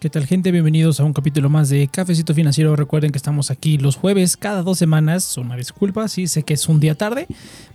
¿Qué tal gente? Bienvenidos a un capítulo más de Cafecito Financiero. Recuerden que estamos aquí los jueves cada dos semanas. Una disculpa, sí sé que es un día tarde,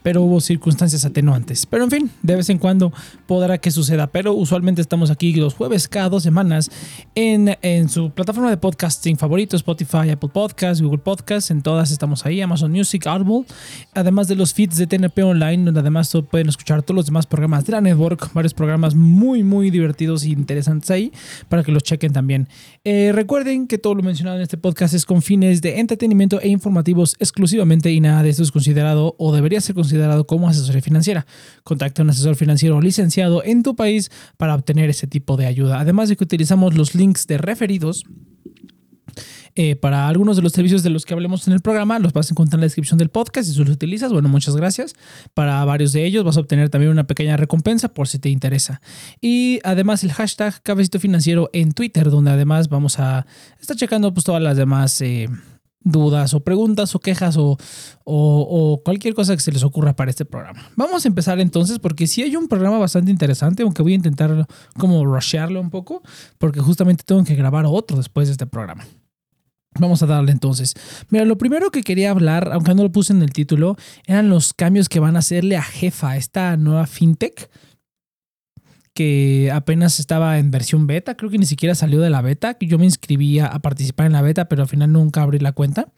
pero hubo circunstancias atenuantes. Pero en fin, de vez en cuando podrá que suceda. Pero usualmente estamos aquí los jueves cada dos semanas en, en su plataforma de podcasting favorito, Spotify, Apple Podcasts, Google Podcasts. En todas estamos ahí, Amazon Music, Audible. Además de los feeds de TNP Online, donde además pueden escuchar todos los demás programas de la network. Varios programas muy, muy divertidos e interesantes ahí para que los chequen también. Eh, recuerden que todo lo mencionado en este podcast es con fines de entretenimiento e informativos exclusivamente y nada de esto es considerado o debería ser considerado como asesoría financiera. Contacta a un asesor financiero licenciado en tu país para obtener ese tipo de ayuda. Además de que utilizamos los links de referidos eh, para algunos de los servicios de los que hablemos en el programa, los vas a encontrar en la descripción del podcast. Si tú los utilizas, bueno, muchas gracias. Para varios de ellos vas a obtener también una pequeña recompensa por si te interesa. Y además el hashtag Cabecito Financiero en Twitter, donde además vamos a estar checando pues todas las demás... Eh, dudas o preguntas o quejas o, o, cualquier cosa que se les ocurra para este programa. Vamos a empezar entonces porque sí hay un programa bastante interesante, aunque voy a intentar como rushearlo un poco, porque justamente tengo que grabar otro después de este programa. Vamos a darle entonces. Mira, lo primero que quería hablar, aunque no lo puse en el título, eran los cambios que van a hacerle a Jefa, esta nueva fintech que apenas estaba en versión beta, creo que ni siquiera salió de la beta, yo me inscribía a participar en la beta, pero al final nunca abrí la cuenta.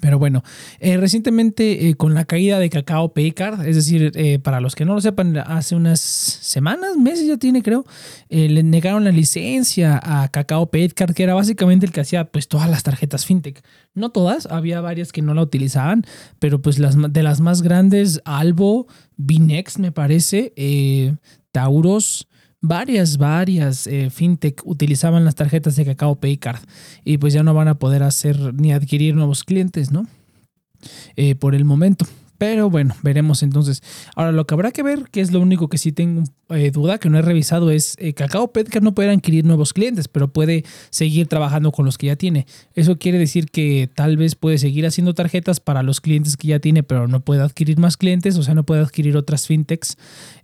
Pero bueno, eh, recientemente eh, con la caída de Cacao Paycard, es decir, eh, para los que no lo sepan, hace unas semanas, meses ya tiene creo, le negaron la licencia a Cacao Paycard, que era básicamente el que hacía pues todas las tarjetas fintech. No todas, había varias que no la utilizaban, pero pues las, de las más grandes, Albo, Binex me parece, Tauros, varias, varias eh, fintech utilizaban las tarjetas de Cacao Paycard y pues ya no van a poder hacer ni adquirir nuevos clientes, ¿no? Eh, por el momento. Pero bueno, veremos entonces. Ahora, lo que habrá que ver, que es lo único que sí tengo eh, duda, que no he revisado, es que Cacao Petcar no puede adquirir nuevos clientes, pero puede seguir trabajando con los que ya tiene. Eso quiere decir que tal vez puede seguir haciendo tarjetas para los clientes que ya tiene, pero no puede adquirir más clientes, o sea, no puede adquirir otras fintechs.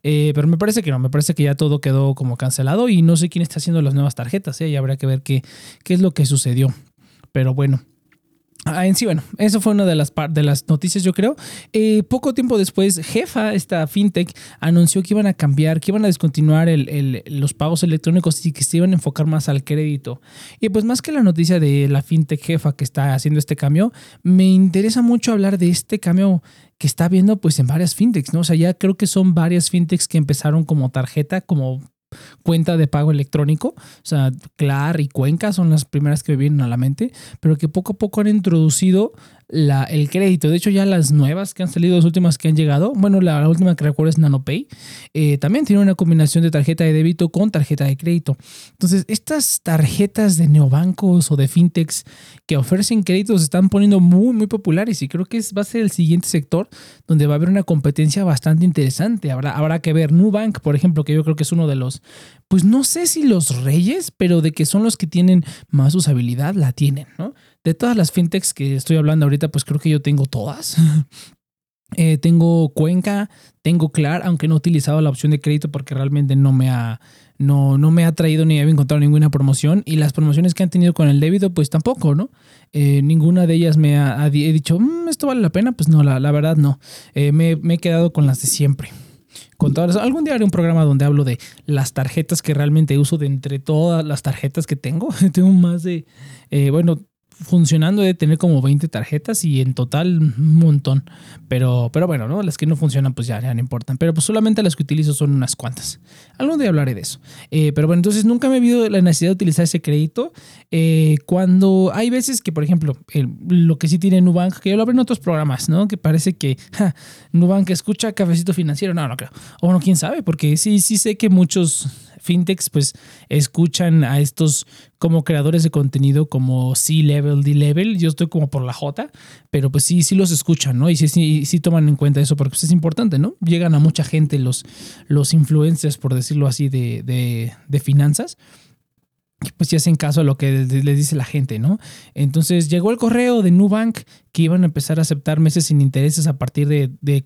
Eh, pero me parece que no, me parece que ya todo quedó como cancelado y no sé quién está haciendo las nuevas tarjetas, ¿eh? y habrá que ver qué es lo que sucedió. Pero bueno, Ah, en sí, bueno, eso fue una de las, de las noticias, yo creo. Eh, poco tiempo después, Jefa, esta fintech, anunció que iban a cambiar, que iban a descontinuar los pagos electrónicos y que se iban a enfocar más al crédito. Y pues más que la noticia de la fintech Jefa que está haciendo este cambio, me interesa mucho hablar de este cambio que está viendo pues en varias fintechs, ¿no? O sea, ya creo que son varias fintechs que empezaron como tarjeta, como cuenta de pago electrónico. O sea, Clar y Cuenca son las primeras que me vienen a la mente, pero que poco a poco han introducido la, el crédito. De hecho, ya las nuevas que han salido, las últimas que han llegado, bueno, la, última que recuerdo es NanoPay, eh, también tiene una combinación de tarjeta de débito con tarjeta de crédito. Entonces, estas tarjetas de neobancos o de fintechs que ofrecen créditos se están poniendo muy, muy populares y creo que es, va a ser el siguiente sector donde va a haber una competencia bastante interesante. Habrá, habrá que ver Nubank, por ejemplo, que yo creo que es uno de los, pues no sé si los reyes, pero de que son los que tienen más usabilidad, la tienen, ¿no? De todas las fintechs que estoy hablando ahorita, pues creo que yo tengo todas. Eh, tengo Cuenca, tengo Clar, aunque no he utilizado la opción de crédito porque realmente no me ha, no, no me ha traído ni he encontrado ninguna promoción. Y las promociones que han tenido con el débito, pues tampoco, ¿no? Eh, ninguna de ellas me ha, dicho, mm, ¿esto vale la pena? Pues no, la, la verdad no. Eh, me, me, he quedado con las de siempre. Con todas, algún día haré un programa donde hablo de las tarjetas que realmente uso de entre todas las tarjetas que tengo. tengo más de, bueno, funcionando de tener como 20 tarjetas y en total un montón. Pero, pero bueno, ¿no? Las que no funcionan pues ya, no importan. Pero pues solamente las que utilizo son unas cuantas. Algún día hablaré de eso. Eh, pero bueno, entonces nunca me he visto la necesidad de utilizar ese crédito. Eh, cuando hay veces que, por ejemplo, lo que sí tiene Nubank, que yo lo abro en otros programas, ¿no? Que parece que Nubank escucha cafecito financiero. No, no creo. O bueno, quién sabe, porque sí, sí sé que muchos fintechs pues escuchan a estos como creadores de contenido como C-Level, D-Level, yo estoy como por la J, pero pues sí, sí los escuchan, ¿no? Y sí, sí, toman en cuenta eso porque pues, es importante, ¿no? Llegan a mucha gente los, los influencers, por decirlo así, de, de, de finanzas pues si hacen caso a lo que les dice la gente, ¿no? Entonces llegó el correo de Nubank que iban a empezar a aceptar meses sin intereses a partir de, de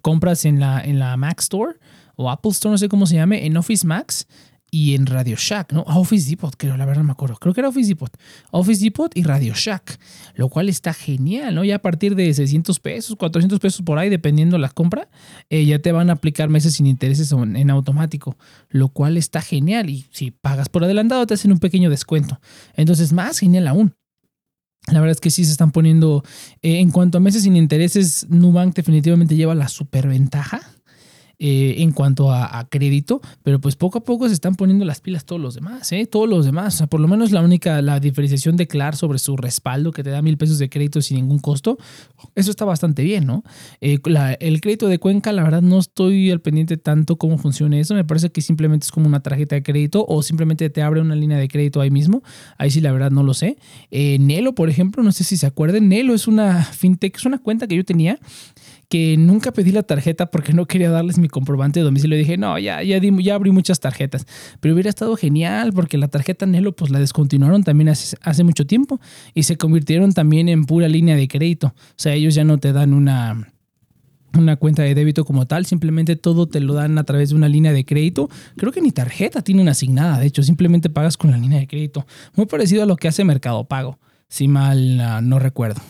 compras en la, en la Mac Store o Apple Store, no sé cómo se llame, en Office Max y en Radio Shack, ¿no? Office Depot, creo, la verdad no me acuerdo. Creo que era Office Depot. Office Depot y Radio Shack, lo cual está genial, ¿no? Ya a partir de 600 pesos, 400 pesos por ahí, dependiendo la compra, eh, ya te van a aplicar meses sin intereses en, en automático, lo cual está genial. Y si pagas por adelantado, te hacen un pequeño descuento. Entonces, más genial aún. La verdad es que sí se están poniendo, eh, en cuanto a meses sin intereses, Nubank definitivamente lleva la superventaja eh, en cuanto a, crédito, pero pues poco a poco se están poniendo las pilas todos los demás, ¿eh? todos los demás. Por lo menos la única, la diferenciación de Clar sobre su respaldo que te da mil pesos de crédito sin ningún costo, eso está bastante bien, ¿no? Eh, el crédito de Cuenca, la verdad no estoy al pendiente tanto cómo funciona eso, me parece que simplemente es como una tarjeta de crédito o simplemente te abre una línea de crédito ahí mismo, ahí sí la verdad no lo sé. Eh, Nelo, por ejemplo, no sé si se acuerdan, Nelo es una fintech, es una cuenta que yo tenía que nunca pedí la tarjeta porque no quería darles mi comprobante de domicilio. Dije, no, ya, ya, ya abrí muchas tarjetas. Pero hubiera estado genial porque la tarjeta Nelo pues la descontinuaron también hace, mucho tiempo y se convirtieron también en pura línea de crédito. O sea, ellos ya no te dan una, una cuenta de débito como tal, simplemente todo te lo dan a través de una línea de crédito. Creo que ni tarjeta tienen asignada, de hecho, simplemente pagas con la línea de crédito. Muy parecido a lo que hace Mercado Pago, si mal ah, no recuerdo.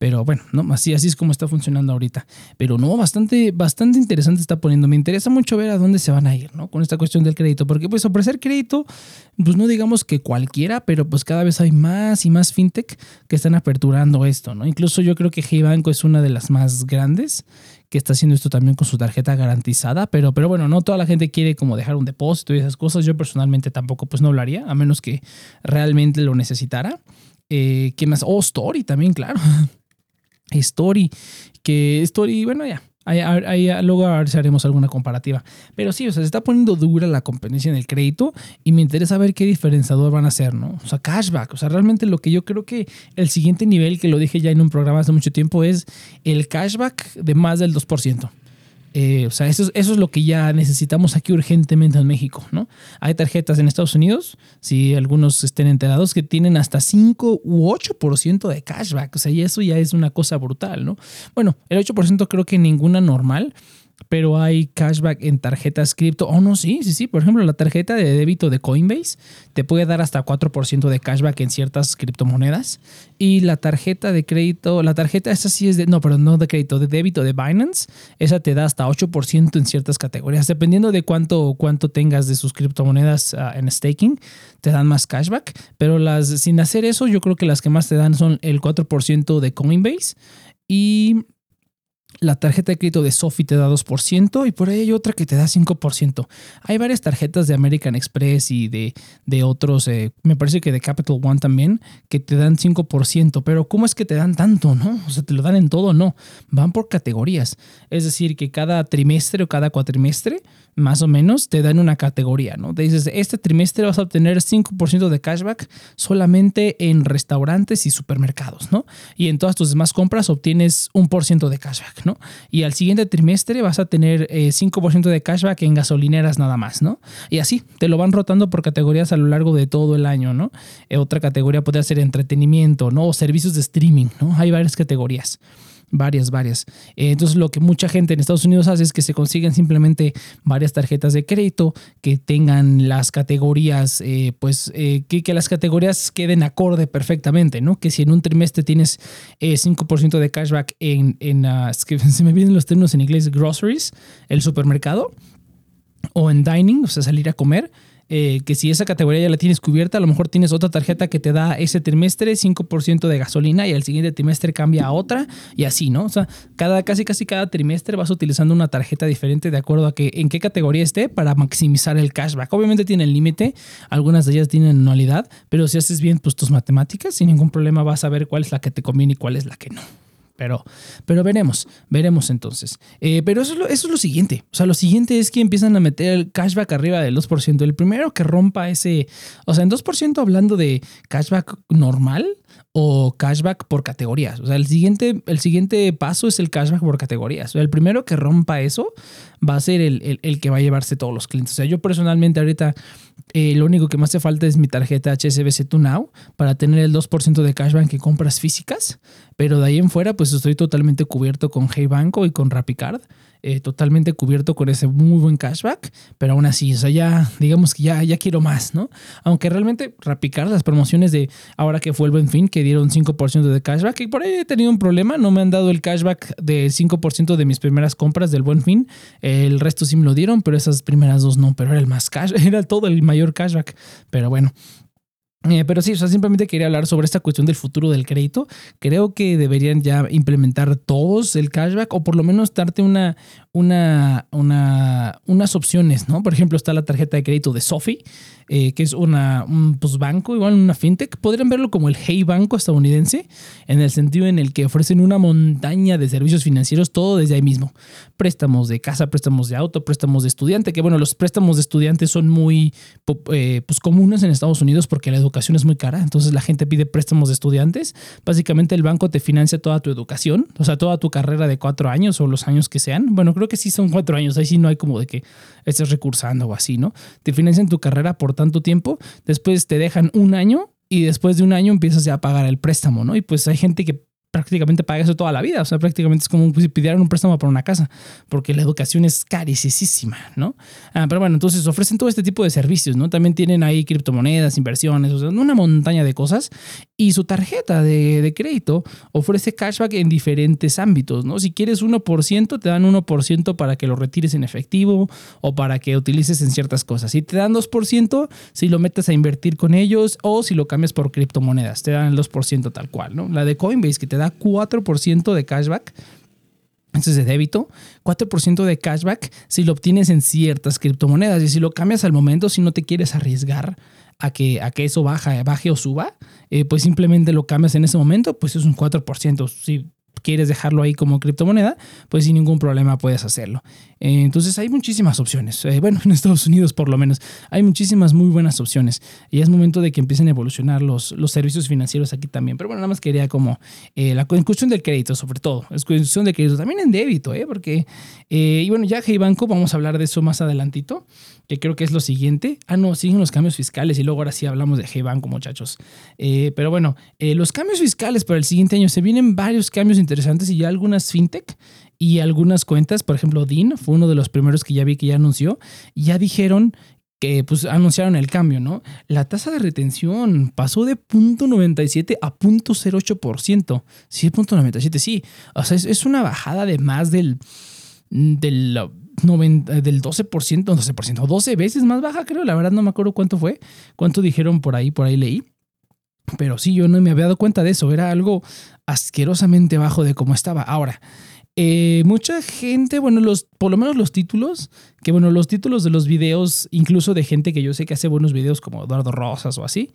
Pero bueno, no, así, así es como está funcionando ahorita. Pero no, bastante, bastante interesante está poniendo. Me interesa mucho ver a dónde se van a ir, ¿no? Con esta cuestión del crédito. Porque pues ofrecer crédito, pues no digamos que cualquiera, pero pues cada vez hay más y más fintech que están aperturando esto, ¿no? Incluso yo creo que Hey Banco es una de las más grandes que está haciendo esto también con su tarjeta garantizada, pero, pero bueno, no toda la gente quiere como dejar un depósito y esas cosas. Yo personalmente tampoco pues no lo haría, a menos que realmente lo necesitara. Eh, ¿Qué más? Oh, Story también, claro. Story, que Story, bueno, ya, Ahí, luego a ver si haremos alguna comparativa. Pero sí, o sea, se está poniendo dura la competencia en el crédito y me interesa ver qué diferenciador van a hacer, ¿no? O sea, cashback. O sea, realmente lo que yo creo que el siguiente nivel, que lo dije ya en un programa hace mucho tiempo, es el cashback de más del 2%. Eh, o sea, eso, eso es lo que ya necesitamos aquí urgentemente en México, ¿no? Hay tarjetas en Estados Unidos, si algunos estén enterados, que tienen hasta 5 u 8% de cashback. O sea, y eso ya es una cosa brutal, ¿no? Bueno, el 8% creo que ninguna normal, pero hay cashback en tarjetas cripto. Oh, no, sí, sí, sí. Por ejemplo, la tarjeta de débito de Coinbase te puede dar hasta 4% de cashback en ciertas criptomonedas. Y la tarjeta de crédito, la tarjeta, esa sí es de, no, pero no de crédito, de débito de Binance, esa te da hasta 8% en ciertas categorías. Dependiendo de cuánto, cuánto tengas de sus criptomonedas ah, en staking, te dan más cashback. Pero las sin hacer eso, yo creo que las que más te dan son el 4% de Coinbase. Y la tarjeta de crédito de Sophie te da 2% y por ahí hay otra que te da 5%. Hay varias tarjetas de American Express y de, de otros, eh, me parece que de Capital One también, que te dan 5%. Pero ¿cómo es que te dan tanto? ¿No? O sea, te lo dan en todo, no. Van por categorías. Es decir, que cada trimestre o cada cuatrimestre más o menos, te dan una categoría, ¿no? Te dices, este trimestre vas a obtener 5% de cashback solamente en restaurantes y supermercados, ¿no? Y en todas tus demás compras obtienes un por ciento de cashback, ¿no? Y al siguiente trimestre vas a tener 5% eh, de cashback en gasolineras nada más, ¿no? Y así, te lo van rotando por categorías a lo largo de todo el año, ¿no? Eh, otra categoría puede ser entretenimiento, ¿no? O servicios de streaming, ¿no? Hay varias categorías. Varias, varias. Eh, entonces lo que mucha gente en Estados Unidos hace es que se consiguen simplemente varias tarjetas de crédito que tengan las categorías, eh, pues eh, que, las categorías queden acorde perfectamente, ¿no? Que si en un trimestre tienes 5% de cashback en, en uh, que se me vienen los términos en inglés, groceries, el supermercado, o en dining, o sea, salir a comer, eh, que si esa categoría ya la tienes cubierta, a lo mejor tienes otra tarjeta que te da ese trimestre 5% de gasolina y el siguiente trimestre cambia a otra y así, ¿no? O sea, cada, casi casi cada trimestre vas utilizando una tarjeta diferente de acuerdo a que en qué categoría esté para maximizar el cashback. Obviamente tiene el límite, algunas de ellas tienen anualidad, pero si haces bien pues, tus matemáticas, sin ningún problema vas a ver cuál es la que te conviene y cuál es la que no. Pero, pero veremos, veremos entonces. Eh, pero eso es, lo, siguiente. O sea, lo siguiente es que empiezan a meter el cashback arriba del 2%. El primero que rompa ese, o sea, en 2% hablando de cashback normal, o cashback por categorías. O sea, el siguiente, el siguiente paso es el cashback por categorías. O sea, el primero que rompa eso va a ser el, que va a llevarse todos los clientes. O sea, yo personalmente ahorita eh, lo único que me hace falta es mi tarjeta HSBC To Now para tener el 2% de cashback en compras físicas. Pero de ahí en fuera, pues estoy totalmente cubierto con Hey Banco y con RapiCard. eh, totalmente cubierto con ese muy buen cashback, pero aún así, o sea, ya digamos que ya, ya quiero más, ¿no? Aunque realmente rapicar las promociones de ahora que fue el buen fin, que dieron 5% de cashback, y por ahí he tenido un problema, no me han dado el cashback del 5% de mis primeras compras del buen fin, el resto sí me lo dieron, pero esas primeras dos no, pero era el más cash, era todo el mayor cashback, pero bueno. Eh, pero sí, o sea, simplemente quería hablar sobre esta cuestión del futuro del crédito. Creo que deberían ya implementar todos el cashback o por lo menos darte una, una, una, unas opciones, ¿no? Por ejemplo, está la tarjeta de crédito de Sophie, eh, que es una, un pues, banco, igual una fintech. Podrían verlo como el Hey Banco estadounidense, en el sentido en el que ofrecen una montaña de servicios financieros, todo desde ahí mismo. Préstamos de casa, préstamos de auto, préstamos de estudiante, que bueno, los préstamos de estudiante son muy eh, pues, comunes en Estados Unidos porque la educación es muy cara, entonces la gente pide préstamos de estudiantes. Básicamente el banco te financia toda tu educación, o sea, toda tu carrera de cuatro años o los años que sean. Bueno, creo que sí son cuatro años, ahí sí no hay como de que estés recursando o así, ¿no? Te financian tu carrera por tanto tiempo, después te dejan un año y después de un año empiezas ya a pagar el préstamo, ¿no? Y pues hay gente que prácticamente paga eso toda la vida. O sea, prácticamente es como si pidieran un préstamo para una casa, porque la educación es carísima, ¿no? Ah, pero bueno, entonces ofrecen todo este tipo de servicios, ¿no? También tienen ahí criptomonedas, inversiones, o sea, una montaña de cosas. Y su tarjeta de, de crédito ofrece cashback en diferentes ámbitos, ¿no? Si quieres 1%, te dan 1% para que lo retires en efectivo o para que utilices en ciertas cosas. Si te dan 2%, si lo metes a invertir con ellos o si lo cambias por criptomonedas, te dan el 2% tal cual, ¿no? La de Coinbase que te da 4% de cashback. Eso es de débito, 4% de cashback si lo obtienes en ciertas criptomonedas y si lo cambias al momento, si no te quieres arriesgar a que, a que eso baja, baje o suba, eh, pues simplemente lo cambias en ese momento, pues es un 4%. Si quieres dejarlo ahí como criptomoneda, pues sin ningún problema puedes hacerlo. Eh, entonces hay muchísimas opciones. Eh, bueno, en Estados Unidos por lo menos hay muchísimas muy buenas opciones. Y es momento de que empiecen a evolucionar los, los servicios financieros aquí también. Pero bueno, nada más quería como eh, la cuestión del crédito sobre todo. Es cuestión de crédito. También en débito, ¿eh? Porque, y bueno, ya Hey Banco, vamos a hablar de eso más adelantito, que creo que es lo siguiente. Ah, no, siguen los cambios fiscales y luego ahora sí hablamos de Hey Banco, muchachos. pero bueno, los cambios fiscales para el siguiente año, se vienen varios cambios interesantes y ya algunas fintech y algunas cuentas, por ejemplo, Dean fue uno de los primeros que ya vi que ya anunció, ya dijeron que pues anunciaron el cambio, ¿no? La tasa de retención pasó de 0.97 a 0.08%. Sí, 0.97, sí. O sea, es, una bajada de más del, del, 90, del 12%, 12%, 12 veces más baja, creo. La verdad no me acuerdo cuánto fue, cuánto dijeron por ahí, por ahí leí. Pero sí, yo no me había dado cuenta de eso. Era algo asquerosamente bajo de cómo estaba. Ahora, eh, mucha gente, bueno, los, por lo menos los títulos, que bueno, los títulos de los videos, incluso de gente que yo sé que hace buenos videos como Eduardo Rosas o así,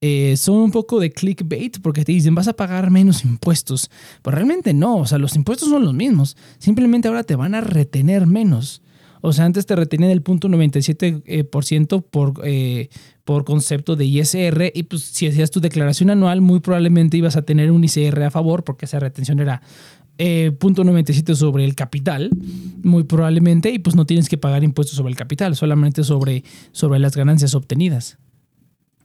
eh, son un poco de clickbait porque te dicen vas a pagar menos impuestos. Pero realmente no, o sea, los impuestos son los mismos, simplemente ahora te van a retener menos. O sea, antes te retenían el punto 97% por, eh, por concepto de ISR y pues si hacías tu declaración anual muy probablemente ibas a tener un ISR a favor porque esa retención era eh, punto 97 sobre el capital, muy probablemente, y pues no tienes que pagar impuestos sobre el capital, solamente sobre, sobre las ganancias obtenidas.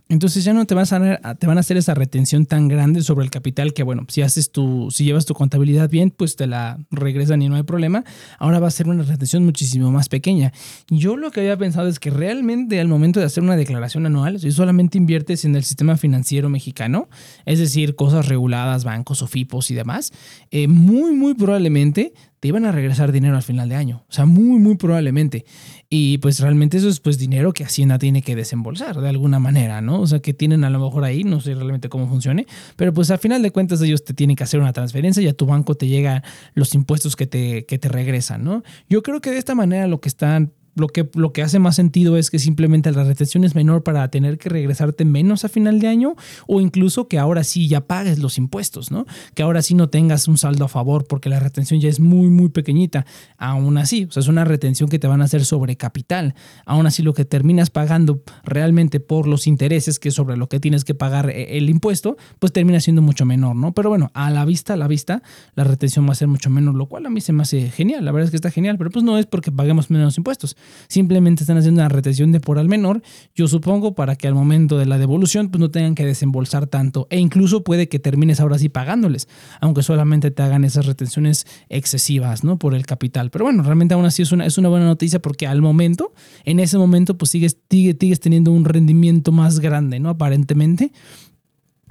Entonces ya no te, van a hacer esa retención tan grande sobre el capital que, bueno, si haces tu, si llevas tu contabilidad bien, pues te la regresan y no hay problema. Ahora va a ser una retención muchísimo más pequeña. Yo lo que había pensado es que realmente al momento de hacer una declaración anual, si solamente inviertes en el sistema financiero mexicano, es decir, cosas reguladas, bancos o FIPOS y demás, eh, muy, muy probablemente te iban a regresar dinero al final de año. O sea, muy, muy probablemente. Y pues realmente eso es pues dinero que Hacienda tiene que desembolsar de alguna manera, ¿no? O sea, que tienen a lo mejor ahí, no sé realmente cómo funcione, pero pues al final de cuentas ellos te tienen que hacer una transferencia y a tu banco te llegan los impuestos que te, que te regresan, ¿no? Yo creo que de esta manera lo que están lo que, lo que hace más sentido es que simplemente la retención es menor para tener que regresarte menos a final de año o incluso que ahora sí ya pagues los impuestos, ¿no? Que ahora sí no tengas un saldo a favor porque la retención ya es muy, muy pequeñita. Aún así, o sea, es una retención que te van a hacer sobre capital. Aún así, lo que terminas pagando realmente por los intereses, que es sobre lo que tienes que pagar eh, el impuesto, pues termina siendo mucho menor, ¿no? Pero bueno, a la vista, a la vista, la retención va a ser mucho menor, lo cual a mí se me hace genial. La verdad es que está genial, pero pues no es porque paguemos menos impuestos Simplemente están haciendo una retención temporal menor, yo supongo, para que al momento de la devolución pues no tengan que desembolsar tanto. E incluso puede que termines ahora sí pagándoles, aunque solamente te hagan esas retenciones excesivas, ¿no? Por el capital. Pero bueno, realmente aún así es una, es una buena noticia porque al momento, en ese momento, pues sigues, sigues teniendo un rendimiento más grande, ¿no? Aparentemente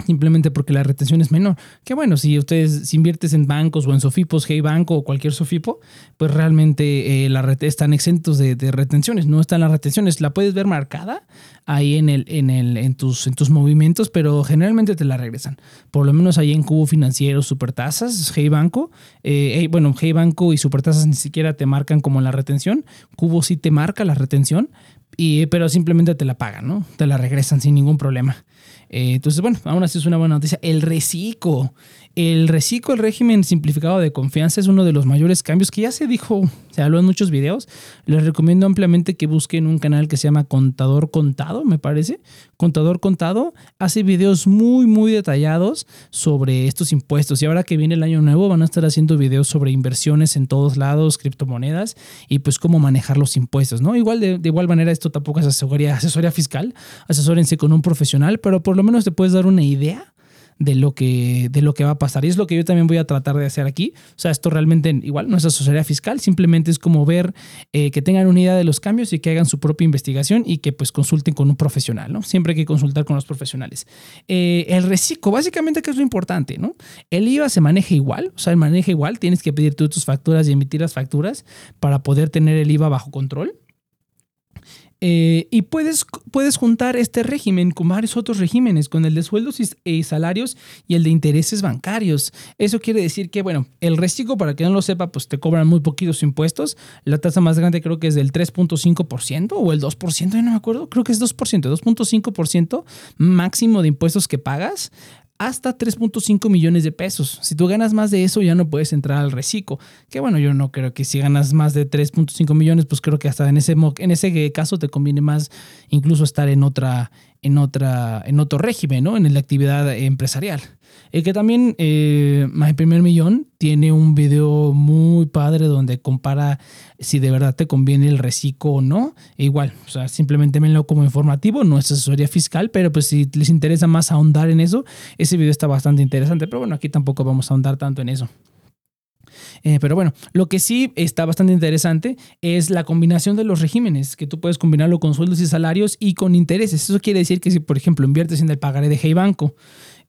simplemente porque la retención es menor. Que bueno, si ustedes si inviertes en bancos o en Sofipos, Hey Banco o cualquier Sofipo, pues realmente eh, la están exentos de, retenciones. No están las retenciones. La puedes ver marcada ahí en, el, en, el, en, tus, en tus movimientos, pero generalmente te la regresan. Por lo menos ahí en Cubo Financiero, Supertasas, Hey Banco. Eh, bueno, Hey Banco y Supertasas ni siquiera te marcan como la retención. Cubo sí te marca la retención, y, pero simplemente te la pagan, ¿no? Te la regresan sin ningún problema. Eh, entonces, bueno, aún así es una buena noticia. El reciclo. El reciclo, el régimen simplificado de confianza, es uno de los mayores cambios que ya se dijo, se habló en muchos videos. Les recomiendo ampliamente que busquen un canal que se llama Contador Contado, me parece. Contador Contado hace videos muy, muy detallados sobre estos impuestos. Y ahora que viene el año nuevo, van a estar haciendo videos sobre inversiones en todos lados, criptomonedas y pues cómo manejar los impuestos, ¿no? Igual de, igual manera, esto tampoco es asesoría, asesoría fiscal. Asesórense con un profesional, pero por lo menos te puedes dar una idea de lo, que, de lo que va a pasar. Y es lo que yo también voy a tratar de hacer aquí. O sea, esto realmente igual no es asesoría fiscal, simplemente es como ver eh, que tengan una idea de los cambios y que hagan su propia investigación y que pues consulten con un profesional, ¿no? Siempre hay que consultar con los profesionales. Eh, el reciclo, básicamente, ¿qué es lo importante, no? El IVA se maneja igual, o sea, el maneja igual, tienes que pedir tú tus facturas y emitir las facturas para poder tener el IVA bajo control. Eh, y puedes, puedes juntar este régimen con varios otros regímenes, con el de sueldos y, salarios y el de intereses bancarios. Eso quiere decir que, bueno, el reciclo, para que no lo sepa, pues te cobran muy poquitos impuestos. La tasa más grande creo que es del 3.5% o el 2%, yo no me acuerdo, creo que es 2%, 2.5% máximo de impuestos que pagas hasta 3.5 millones de pesos. Si tú ganas más de eso, ya no puedes entrar al reciclo. Que bueno, yo no creo que si ganas más de 3.5 millones, pues creo que hasta en ese, en ese caso te conviene más incluso estar en otra, en otra, en otro régimen, ¿no? En la actividad empresarial. El que también, eh, My Primer Millón, tiene un video muy padre donde compara si de verdad te conviene el reciclo o no. E igual, o sea, simplemente venlo como informativo, no es asesoría fiscal, pero pues si les interesa más ahondar en eso, ese video está bastante interesante. Pero bueno, aquí tampoco vamos a ahondar tanto en eso. Eh, pero bueno, lo que sí está bastante interesante es la combinación de los regímenes, que tú puedes combinarlo con sueldos y salarios y con intereses. Eso quiere decir que si, por ejemplo, inviertes en el pagaré de Hey Banco,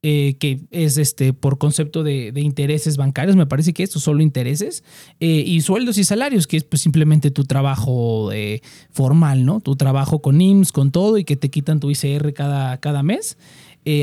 eh, que es este por concepto de, intereses bancarios, me parece que esto solo intereses, eh, y sueldos y salarios, que es pues simplemente tu trabajo formal, ¿no? Tu trabajo con IMSS, con todo, y que te quitan tu ICR cada, cada mes.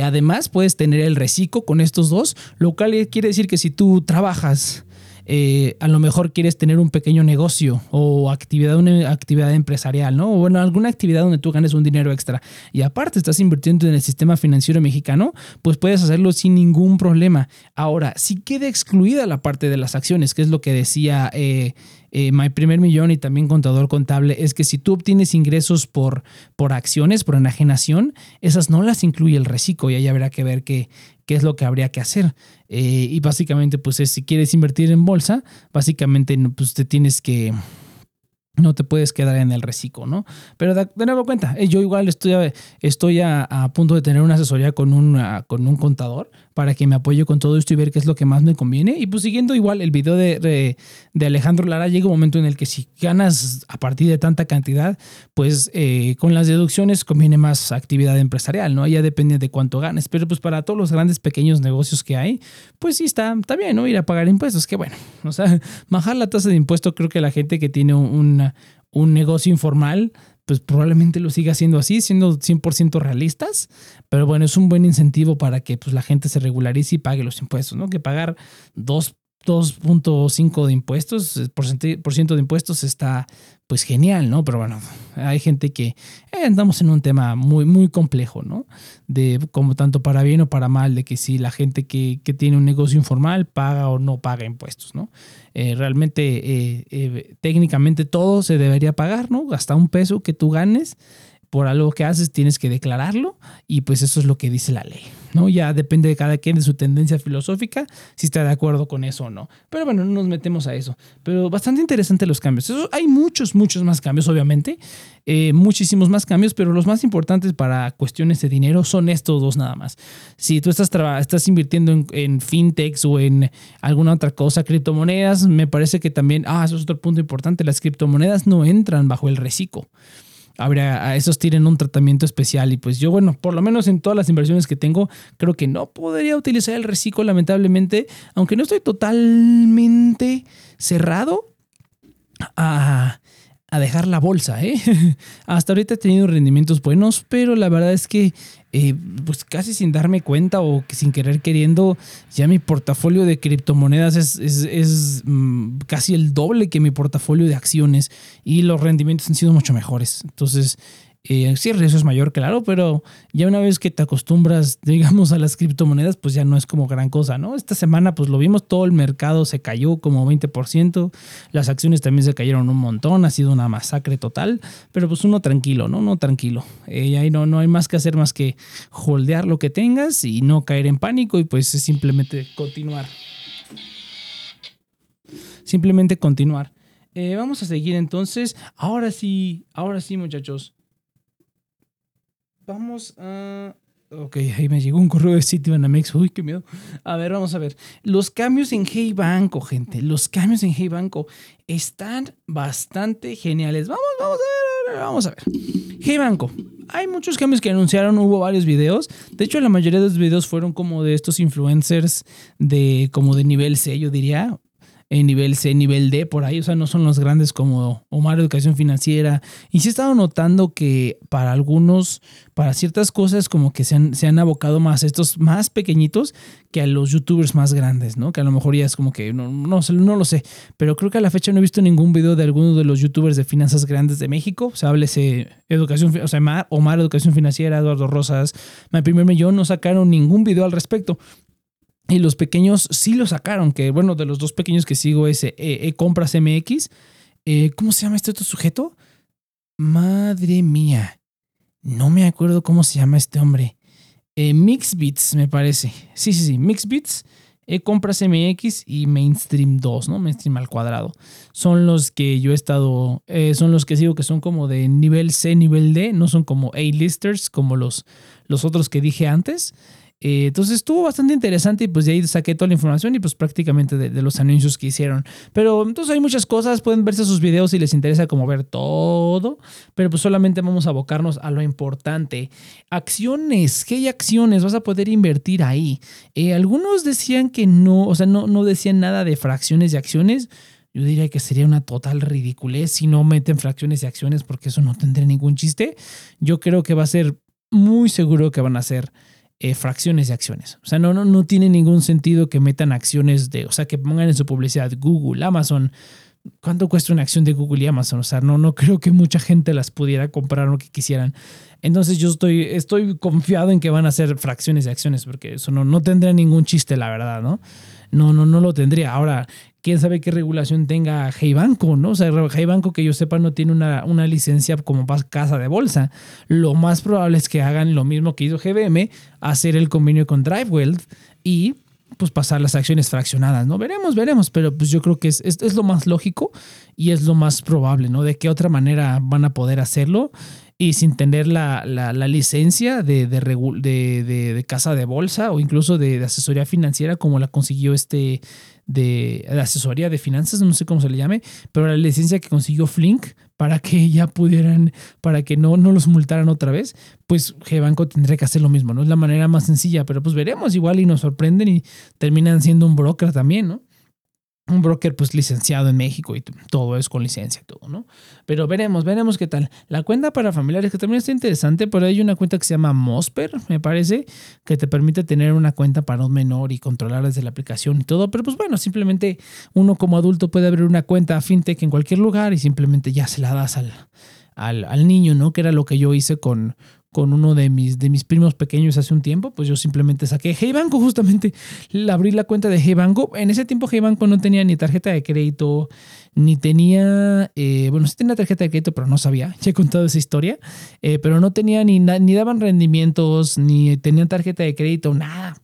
además, puedes tener el reciclo con estos dos, lo cual quiere decir que si tú trabajas eh, a lo mejor quieres tener un pequeño negocio o actividad, una actividad empresarial, ¿no? O bueno, alguna actividad donde tú ganes un dinero extra y aparte estás invirtiendo en el sistema financiero mexicano, pues puedes hacerlo sin ningún problema. Ahora, si queda excluida la parte de las acciones, que es lo que decía eh, eh, My Primer Millón y también Contador Contable, es que si tú obtienes ingresos por, por acciones, por enajenación, esas no las incluye el reciclo y ahí habrá que ver qué, qué es lo que habría que hacer. Eh, y básicamente, pues si quieres invertir en bolsa, básicamente pues te tienes que no te puedes quedar en el reciclo, ¿no? Pero de, nuevo cuenta, eh, yo igual estoy, a, estoy a, punto de tener una asesoría con, con un contador para que me apoye con todo esto y ver qué es lo que más me conviene. Y pues siguiendo igual el video de, de, Alejandro Lara, llega un momento en el que si ganas a partir de tanta cantidad, pues eh, con las deducciones conviene más actividad empresarial, ¿no? Ya depende de cuánto ganes. Pero pues para todos los grandes pequeños negocios que hay, pues sí está, está bien, ¿no? Ir a pagar impuestos, que bueno, o sea, bajar la tasa de impuesto creo que la gente que tiene un, un negocio informal pues probablemente lo siga haciendo así, siendo 100% realistas, pero bueno, es un buen incentivo para que pues, la gente se regularice y pague los impuestos, ¿no? Que pagar 2.5 de impuestos, por ciento de impuestos está pues genial, ¿no? Pero bueno, hay gente que eh, andamos en un tema muy, muy complejo, ¿no? De como tanto para bien o para mal, de que si la gente que, que tiene un negocio informal paga o no paga impuestos, ¿no? Eh, realmente, eh, técnicamente todo se debería pagar, ¿no? Hasta un peso que tú ganes por algo que haces tienes que declararlo y pues eso es lo que dice la ley. ¿no? Ya depende de cada quien de su tendencia filosófica, si está de acuerdo con eso o no. Pero bueno, no nos metemos a eso. Pero bastante interesante los cambios. hay muchos, muchos más cambios, obviamente. Eh, muchísimos más cambios, pero los más importantes para cuestiones de dinero son estos dos nada más. Si tú estás, estás invirtiendo en, en fintechs o en alguna otra cosa, criptomonedas, me parece que también, ah, eso es otro punto importante, las criptomonedas no entran bajo el reciclo a esos tienen un tratamiento especial y pues yo, bueno, por lo menos en todas las inversiones que tengo, creo que no podría utilizar el reciclo lamentablemente, aunque no estoy totalmente cerrado a, a dejar la bolsa. ¿eh? Hasta ahorita he tenido rendimientos buenos, pero la verdad es que eh, pues casi sin darme cuenta o sin querer queriendo, ya mi portafolio de criptomonedas es, es, mm, casi el doble que mi portafolio de acciones y los rendimientos han sido mucho mejores. Entonces, eh, sí, el riesgo es mayor, claro, pero ya una vez que te acostumbras, digamos, a las criptomonedas, pues ya no es como gran cosa, ¿no? Esta semana, pues lo vimos, todo el mercado se cayó como 20%, las acciones también se cayeron un montón, ha sido una masacre total, pero pues uno tranquilo, ¿no? No tranquilo. Eh, ahí no, no hay más que hacer más que holdear lo que tengas y no caer en pánico y pues simplemente continuar. Simplemente continuar. Eh, vamos a seguir entonces. Ahora sí, ahora sí, muchachos. Vamos a... Ok, ahí me llegó un correo de Citibanamex. Uy, qué miedo. A ver, vamos a ver. Los cambios en Hey Banco, gente. Los cambios en Hey Banco están bastante geniales. Vamos, vamos a ver, vamos a ver. Hey Banco. Hay muchos cambios que anunciaron, hubo varios videos. De hecho, la mayoría de los videos fueron como de estos influencers de como de nivel C, yo diría en nivel C, nivel D, por ahí, o sea, no son los grandes como Omar Educación Financiera. Y sí he estado notando que para algunos, para ciertas cosas, como que se han, se han abocado más a estos más pequeñitos que a los youtubers más grandes, ¿no? Que a lo mejor ya es como que, no, no, lo sé, pero creo que a la fecha no he visto ningún video de alguno de los youtubers de finanzas grandes de México. O sea, háblese Educación, o sea, Omar Educación Financiera, Eduardo Rosas, Mi Primer Millón, no sacaron ningún video al respecto. Y los pequeños sí lo sacaron, que bueno, de los dos pequeños que sigo es e, e Compras MX. Eh, ¿Cómo se llama este otro sujeto? Madre mía. No me acuerdo cómo se llama este hombre. Eh, Mixbits, me parece. Sí, sí, sí. Mixbits, e Compras MX y Mainstream 2, ¿no? Mainstream al cuadrado. Son los que yo he estado. Eh, son los que sigo que son como de nivel C, nivel D. No son como A-listers como los, los otros que dije antes. Eh, entonces estuvo bastante interesante y pues de ahí saqué toda la información y pues prácticamente de, los anuncios que hicieron. Pero entonces hay muchas cosas, pueden verse sus videos si les interesa como ver todo, pero pues solamente vamos a abocarnos a lo importante. Acciones, ¿qué hay acciones? Vas a poder invertir ahí. Eh, algunos decían que no, o sea, no, no decían nada de fracciones de acciones. Yo diría que sería una total ridiculez si no meten fracciones de acciones porque eso no tendría ningún chiste. Yo creo que va a ser muy seguro que van a ser eh, fracciones de acciones. O sea, no, no, no tiene ningún sentido que metan acciones de, o sea, que pongan en su publicidad Google, Amazon. ¿Cuánto cuesta una acción de Google y Amazon? O sea, no, no creo que mucha gente las pudiera comprar o que quisieran. Entonces yo estoy, estoy confiado en que van a ser fracciones de acciones, porque eso no, no tendría ningún chiste, la verdad, ¿no? No, no, no lo tendría. Ahora, quién sabe qué regulación tenga Hey Banco, ¿no? O sea, Hey Banco que yo sepa no tiene una, una licencia como casa de bolsa. Lo más probable es que hagan lo mismo que hizo GBM, hacer el convenio con DriveWealth y pues pasar las acciones fraccionadas, ¿no? Veremos, veremos, pero pues yo creo que es, es, lo más lógico y es lo más probable, ¿no? De qué otra manera van a poder hacerlo y sin tener la, la, licencia de, de, de, de, casa de bolsa o incluso de, asesoría financiera como la consiguió este de, asesoría de finanzas, no sé cómo se le llame, pero la licencia que consiguió Flink para que ya pudieran, para que no, no los multaran otra vez, pues G-Banco tendría que hacer lo mismo, ¿no? Es la manera más sencilla, pero pues veremos igual y nos sorprenden y terminan siendo un broker también, ¿no? Un broker pues licenciado en México y todo es con licencia y todo, ¿no? Pero veremos, veremos qué tal. La cuenta para familiares que también está interesante, pero hay una cuenta que se llama Mosper, me parece, que te permite tener una cuenta para un menor y controlar desde la aplicación y todo, pero pues bueno, simplemente uno como adulto puede abrir una cuenta fintech en cualquier lugar y simplemente ya se la das al, al, al niño, ¿no? Que era lo que yo hice con, con uno de mis, de mis primos pequeños hace un tiempo, pues yo simplemente saqué Hey Banco, justamente abrí la cuenta de Hey Banco. En ese tiempo Hey Banco no tenía ni tarjeta de crédito, ni tenía, eh, bueno, sí tenía tarjeta de crédito, pero no sabía, ya he contado esa historia, eh, pero no tenía ni, ni daban rendimientos, ni tenían tarjeta de crédito, nada.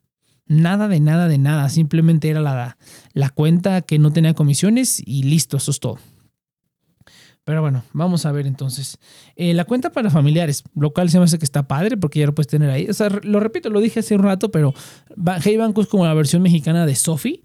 Nada de nada de nada, simplemente era la, la cuenta que no tenía comisiones y listo, eso es todo. Pero bueno, vamos a ver entonces. Eh, la cuenta para familiares, lo cual se me hace que está padre porque ya lo puedes tener ahí. O sea, lo repito, lo dije hace un rato, pero Hey Banco es como la versión mexicana de Sofi.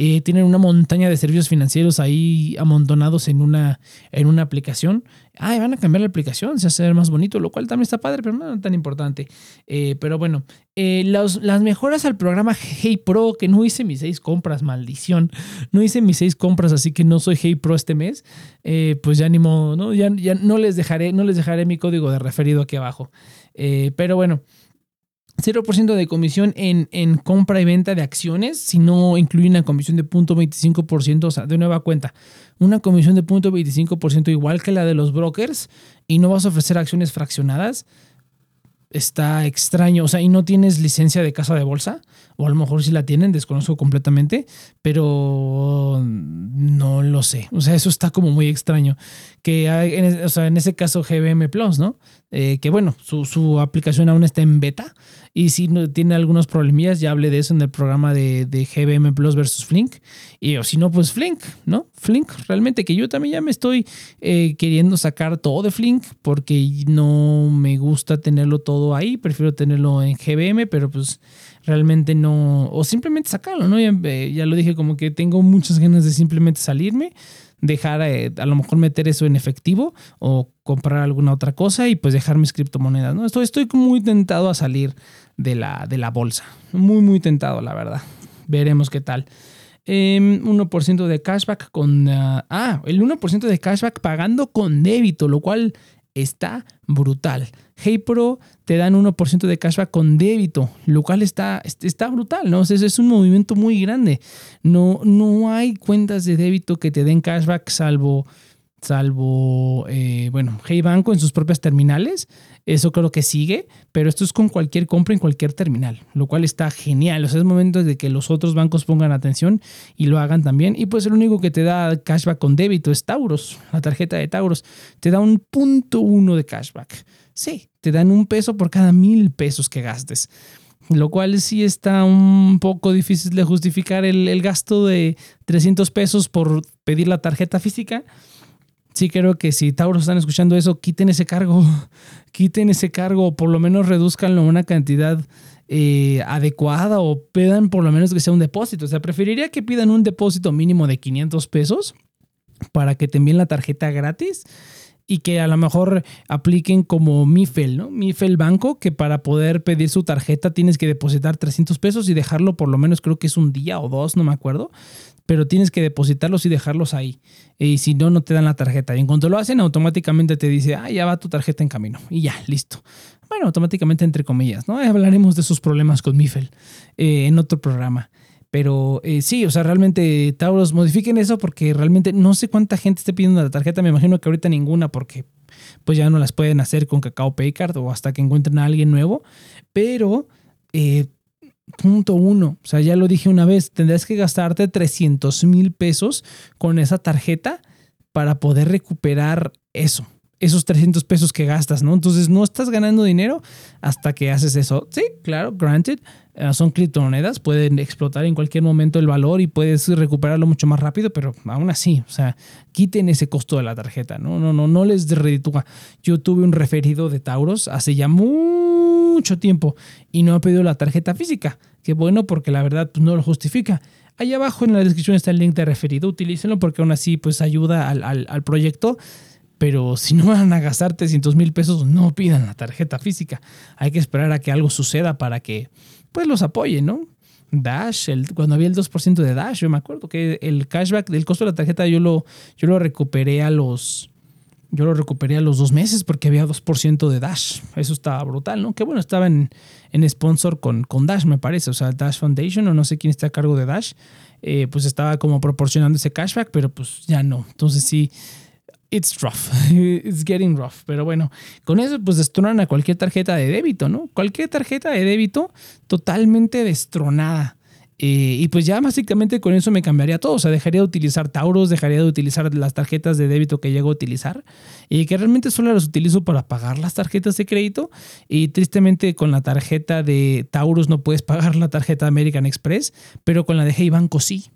Eh, tienen una montaña de servicios financieros ahí amontonados en una, en una aplicación. Ah, van a cambiar la aplicación, se hace más bonito, lo cual también está padre, pero no tan importante. Eh, pero bueno, eh, las mejoras al programa Hey Pro, que no hice mis seis compras, maldición. No hice mis seis compras, así que no soy Hey Pro este mes. pues ya ni modo, ¿no? Ya, ya no les dejaré, no les dejaré mi código de referido aquí abajo. pero bueno. 0% de comisión en, en, compra y venta de acciones si no incluyen una comisión de 0.25%, o sea, de nueva cuenta, una comisión de 0.25% igual que la de los brokers y no vas a ofrecer acciones fraccionadas, está extraño, o sea, y no tienes licencia de casa de bolsa, o a lo mejor sí la tienen, desconozco completamente, pero no lo sé, o sea, eso está como muy extraño, que hay, en, o sea, en ese caso GBM Plus, ¿no? Eh, que bueno, su, su, aplicación aún está en beta, y si tiene algunos problemillas, ya hablé de eso en el programa de, de GBM Plus versus Flink. Y o si no, pues Flink, ¿no? Flink, realmente que yo también ya me estoy eh, queriendo sacar todo de Flink porque no me gusta tenerlo todo ahí. Prefiero tenerlo en GBM, pero pues realmente no. O simplemente sacarlo, ¿no? Ya, eh, ya lo dije, como que tengo muchas ganas de simplemente salirme dejar eh, a lo mejor meter eso en efectivo o comprar alguna otra cosa y pues dejar mis criptomonedas. ¿no? Estoy, estoy muy tentado a salir de la, de la bolsa. Muy, muy tentado, la verdad. Veremos qué tal. 1% em, de cashback con... ah, ah el 1% de cashback pagando con débito, lo cual está brutal. HeyPro te dan 1% de cashback con débito, lo cual está, está brutal, ¿no? es un movimiento muy grande. No, no hay cuentas de débito que te den cashback salvo salvo, eh, bueno, Hey Banco en sus propias terminales. Eso creo que sigue, pero esto es con cualquier compra en cualquier terminal, lo cual está genial. O sea, es momento de que los otros bancos pongan atención y lo hagan también. Y pues el único que te da cashback con débito es Tauros, la tarjeta de Tauros. Te da un punto uno de cashback. Sí, te dan un peso por cada mil pesos que gastes lo cual sí está un poco difícil de justificar el, el, gasto de 300 pesos por pedir la tarjeta física, sí creo que si Tauros están escuchando eso, quiten ese cargo, quiten ese cargo o por lo menos reduzcanlo a una cantidad eh, adecuada o pidan por lo menos que sea un depósito. O sea, preferiría que pidan un depósito mínimo de 500 pesos para que te envíen la tarjeta gratis y que a lo mejor apliquen como Mifel, ¿no? Mifel Banco, que para poder pedir su tarjeta tienes que depositar 300 pesos y dejarlo por lo menos creo que es un día o dos, no me acuerdo pero tienes que depositarlos y dejarlos ahí. Y si no, no te dan la tarjeta. Y en cuanto lo hacen, automáticamente te dice, ah, ya va tu tarjeta en camino. Y ya, listo. Bueno, automáticamente entre comillas, ¿no? Hablaremos de esos problemas con Mifel eh, en otro programa. Pero eh, sí, o sea, realmente Tauros modifiquen eso porque realmente no sé cuánta gente esté pidiendo la tarjeta. Me imagino que ahorita ninguna porque pues ya no las pueden hacer con Cacao Paycard o hasta que encuentren a alguien nuevo. Pero eh, Punto uno, o sea, ya lo dije una vez, tendrás que gastarte 300 mil pesos con esa tarjeta para poder recuperar eso, esos 300 pesos que gastas, ¿no? Entonces no estás ganando dinero hasta que haces eso. Sí, claro, granted, eh, son criptomonedas, pueden explotar en cualquier momento el valor y puedes recuperarlo mucho más rápido, pero aún así, o sea, quiten ese costo de la tarjeta, ¿no? No, no, no les reditúa. Yo tuve un referido de Tauros hace ya mucho tiempo y no ha pedido la tarjeta física. Qué bueno porque la verdad pues, no lo justifica. Ahí abajo en la descripción está el link de referido, utilícenlo porque aún así pues ayuda al, al, proyecto. Pero si no van a gastar 300 mil pesos, no pidan la tarjeta física. Hay que esperar a que algo suceda para que pues los apoyen, ¿no? Dash, cuando había el 2% de Dash, yo me acuerdo que el cashback del costo de la tarjeta yo lo, yo lo recuperé a los yo lo recuperé a los dos meses porque había 2% de Dash. Eso estaba brutal, ¿no? Que bueno, estaba en, en sponsor con, con Dash, me parece. O sea, Dash Foundation o no sé quién está a cargo de Dash. Eh, pues estaba como proporcionando ese cashback, pero pues ya no. Entonces sí, it's rough, it's getting rough. Pero bueno, con eso pues destronan a cualquier tarjeta de débito, ¿no? Cualquier tarjeta de débito totalmente destronada. Eh, y pues ya básicamente con eso me cambiaría todo. O sea, dejaría de utilizar Tauros, dejaría de utilizar las tarjetas de débito que llego a utilizar y que realmente solo las utilizo para pagar las tarjetas de crédito. Y tristemente con la tarjeta de Taurus no puedes pagar la tarjeta American Express, pero con la de Hey Banco sí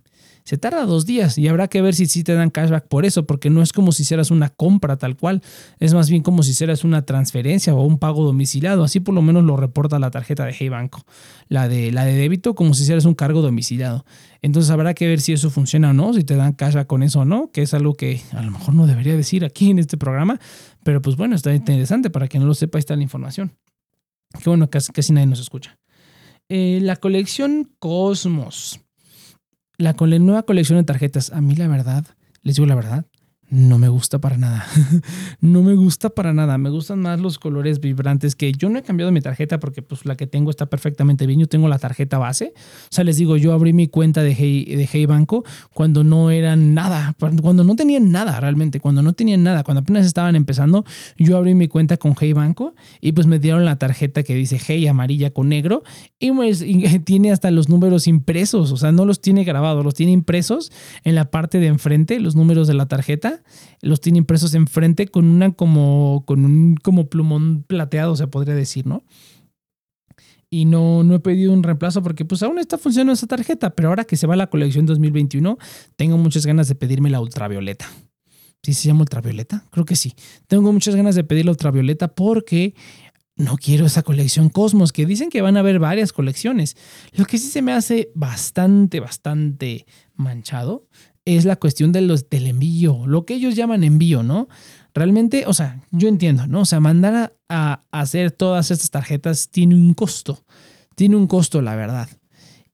se tarda dos días y habrá que ver si sí te dan cashback por eso, porque no es como si hicieras una compra tal cual, es más bien como si hicieras una transferencia o un pago domiciliado, así por lo menos lo reporta la tarjeta de Hey Banco, la de, la de débito como si hicieras un cargo domiciliado. Entonces habrá que ver si eso funciona o no, si te dan cashback con eso o no, que es algo que a lo mejor no debería decir aquí en este programa, pero pues bueno, está interesante para que no lo sepa, está la información. Qué bueno, casi, casi nadie nos escucha. Eh, la colección Cosmos la, nueva colección de tarjetas, a mí la verdad, les digo la verdad, no me gusta para nada. no me gusta para nada. Me gustan más los colores vibrantes que yo no he cambiado mi tarjeta porque pues la que tengo está perfectamente bien. Yo tengo la tarjeta base. O sea, les digo, yo abrí mi cuenta de Hey, de hey Banco cuando no eran nada, cuando no tenían nada realmente, cuando no tenían nada, cuando apenas estaban empezando, yo abrí mi cuenta con Hey Banco y pues me dieron la tarjeta que dice Hey amarilla con negro y pues tiene hasta los números impresos. O sea, no los tiene grabados, los tiene impresos en la parte de enfrente, los números de la tarjeta los tiene impresos enfrente con una como, con un como plumón plateado, se podría decir, ¿no? Y no, no he pedido un reemplazo porque pues aún está funcionando esa tarjeta, pero ahora que se va la colección 2021, tengo muchas ganas de pedirme la ultravioleta. ¿Sí se llama ultravioleta? Creo que sí. Tengo muchas ganas de pedir la ultravioleta porque no quiero esa colección Cosmos, que dicen que van a haber varias colecciones. Lo que sí se me hace bastante, bastante manchado es la cuestión de los, del envío, lo que ellos llaman envío, ¿no? Realmente, o sea, yo entiendo, ¿no? O sea, mandar a, hacer todas estas tarjetas tiene un costo, tiene un costo, la verdad.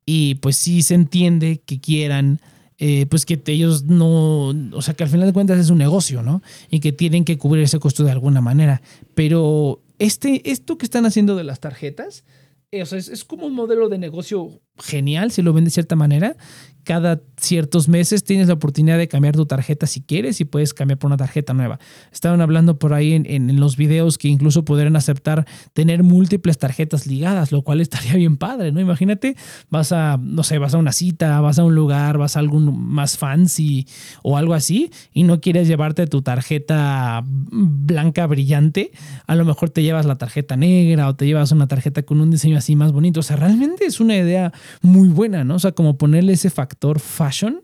Y pues sí se entiende que quieran, eh, pues que ellos no, o sea, que al final de cuentas es un negocio, ¿no? Y que tienen que cubrir ese costo de alguna manera. Pero este, esto que están haciendo de las tarjetas, eh, o sea, es, es, como un modelo de negocio genial, si lo ven de cierta manera, cada ciertos meses tienes la oportunidad de cambiar tu tarjeta si quieres y puedes cambiar por una tarjeta nueva. Estaban hablando por ahí en, los videos que incluso podrían aceptar tener múltiples tarjetas ligadas, lo cual estaría bien padre, ¿no? Imagínate, vas a, no sé, vas a una cita, vas a un lugar, vas a algún más fancy o algo así y no quieres llevarte tu tarjeta blanca brillante, a lo mejor te llevas la tarjeta negra o te llevas una tarjeta con un diseño así más bonito. O sea, realmente es una idea muy buena, ¿no? O sea, como ponerle ese factor fashion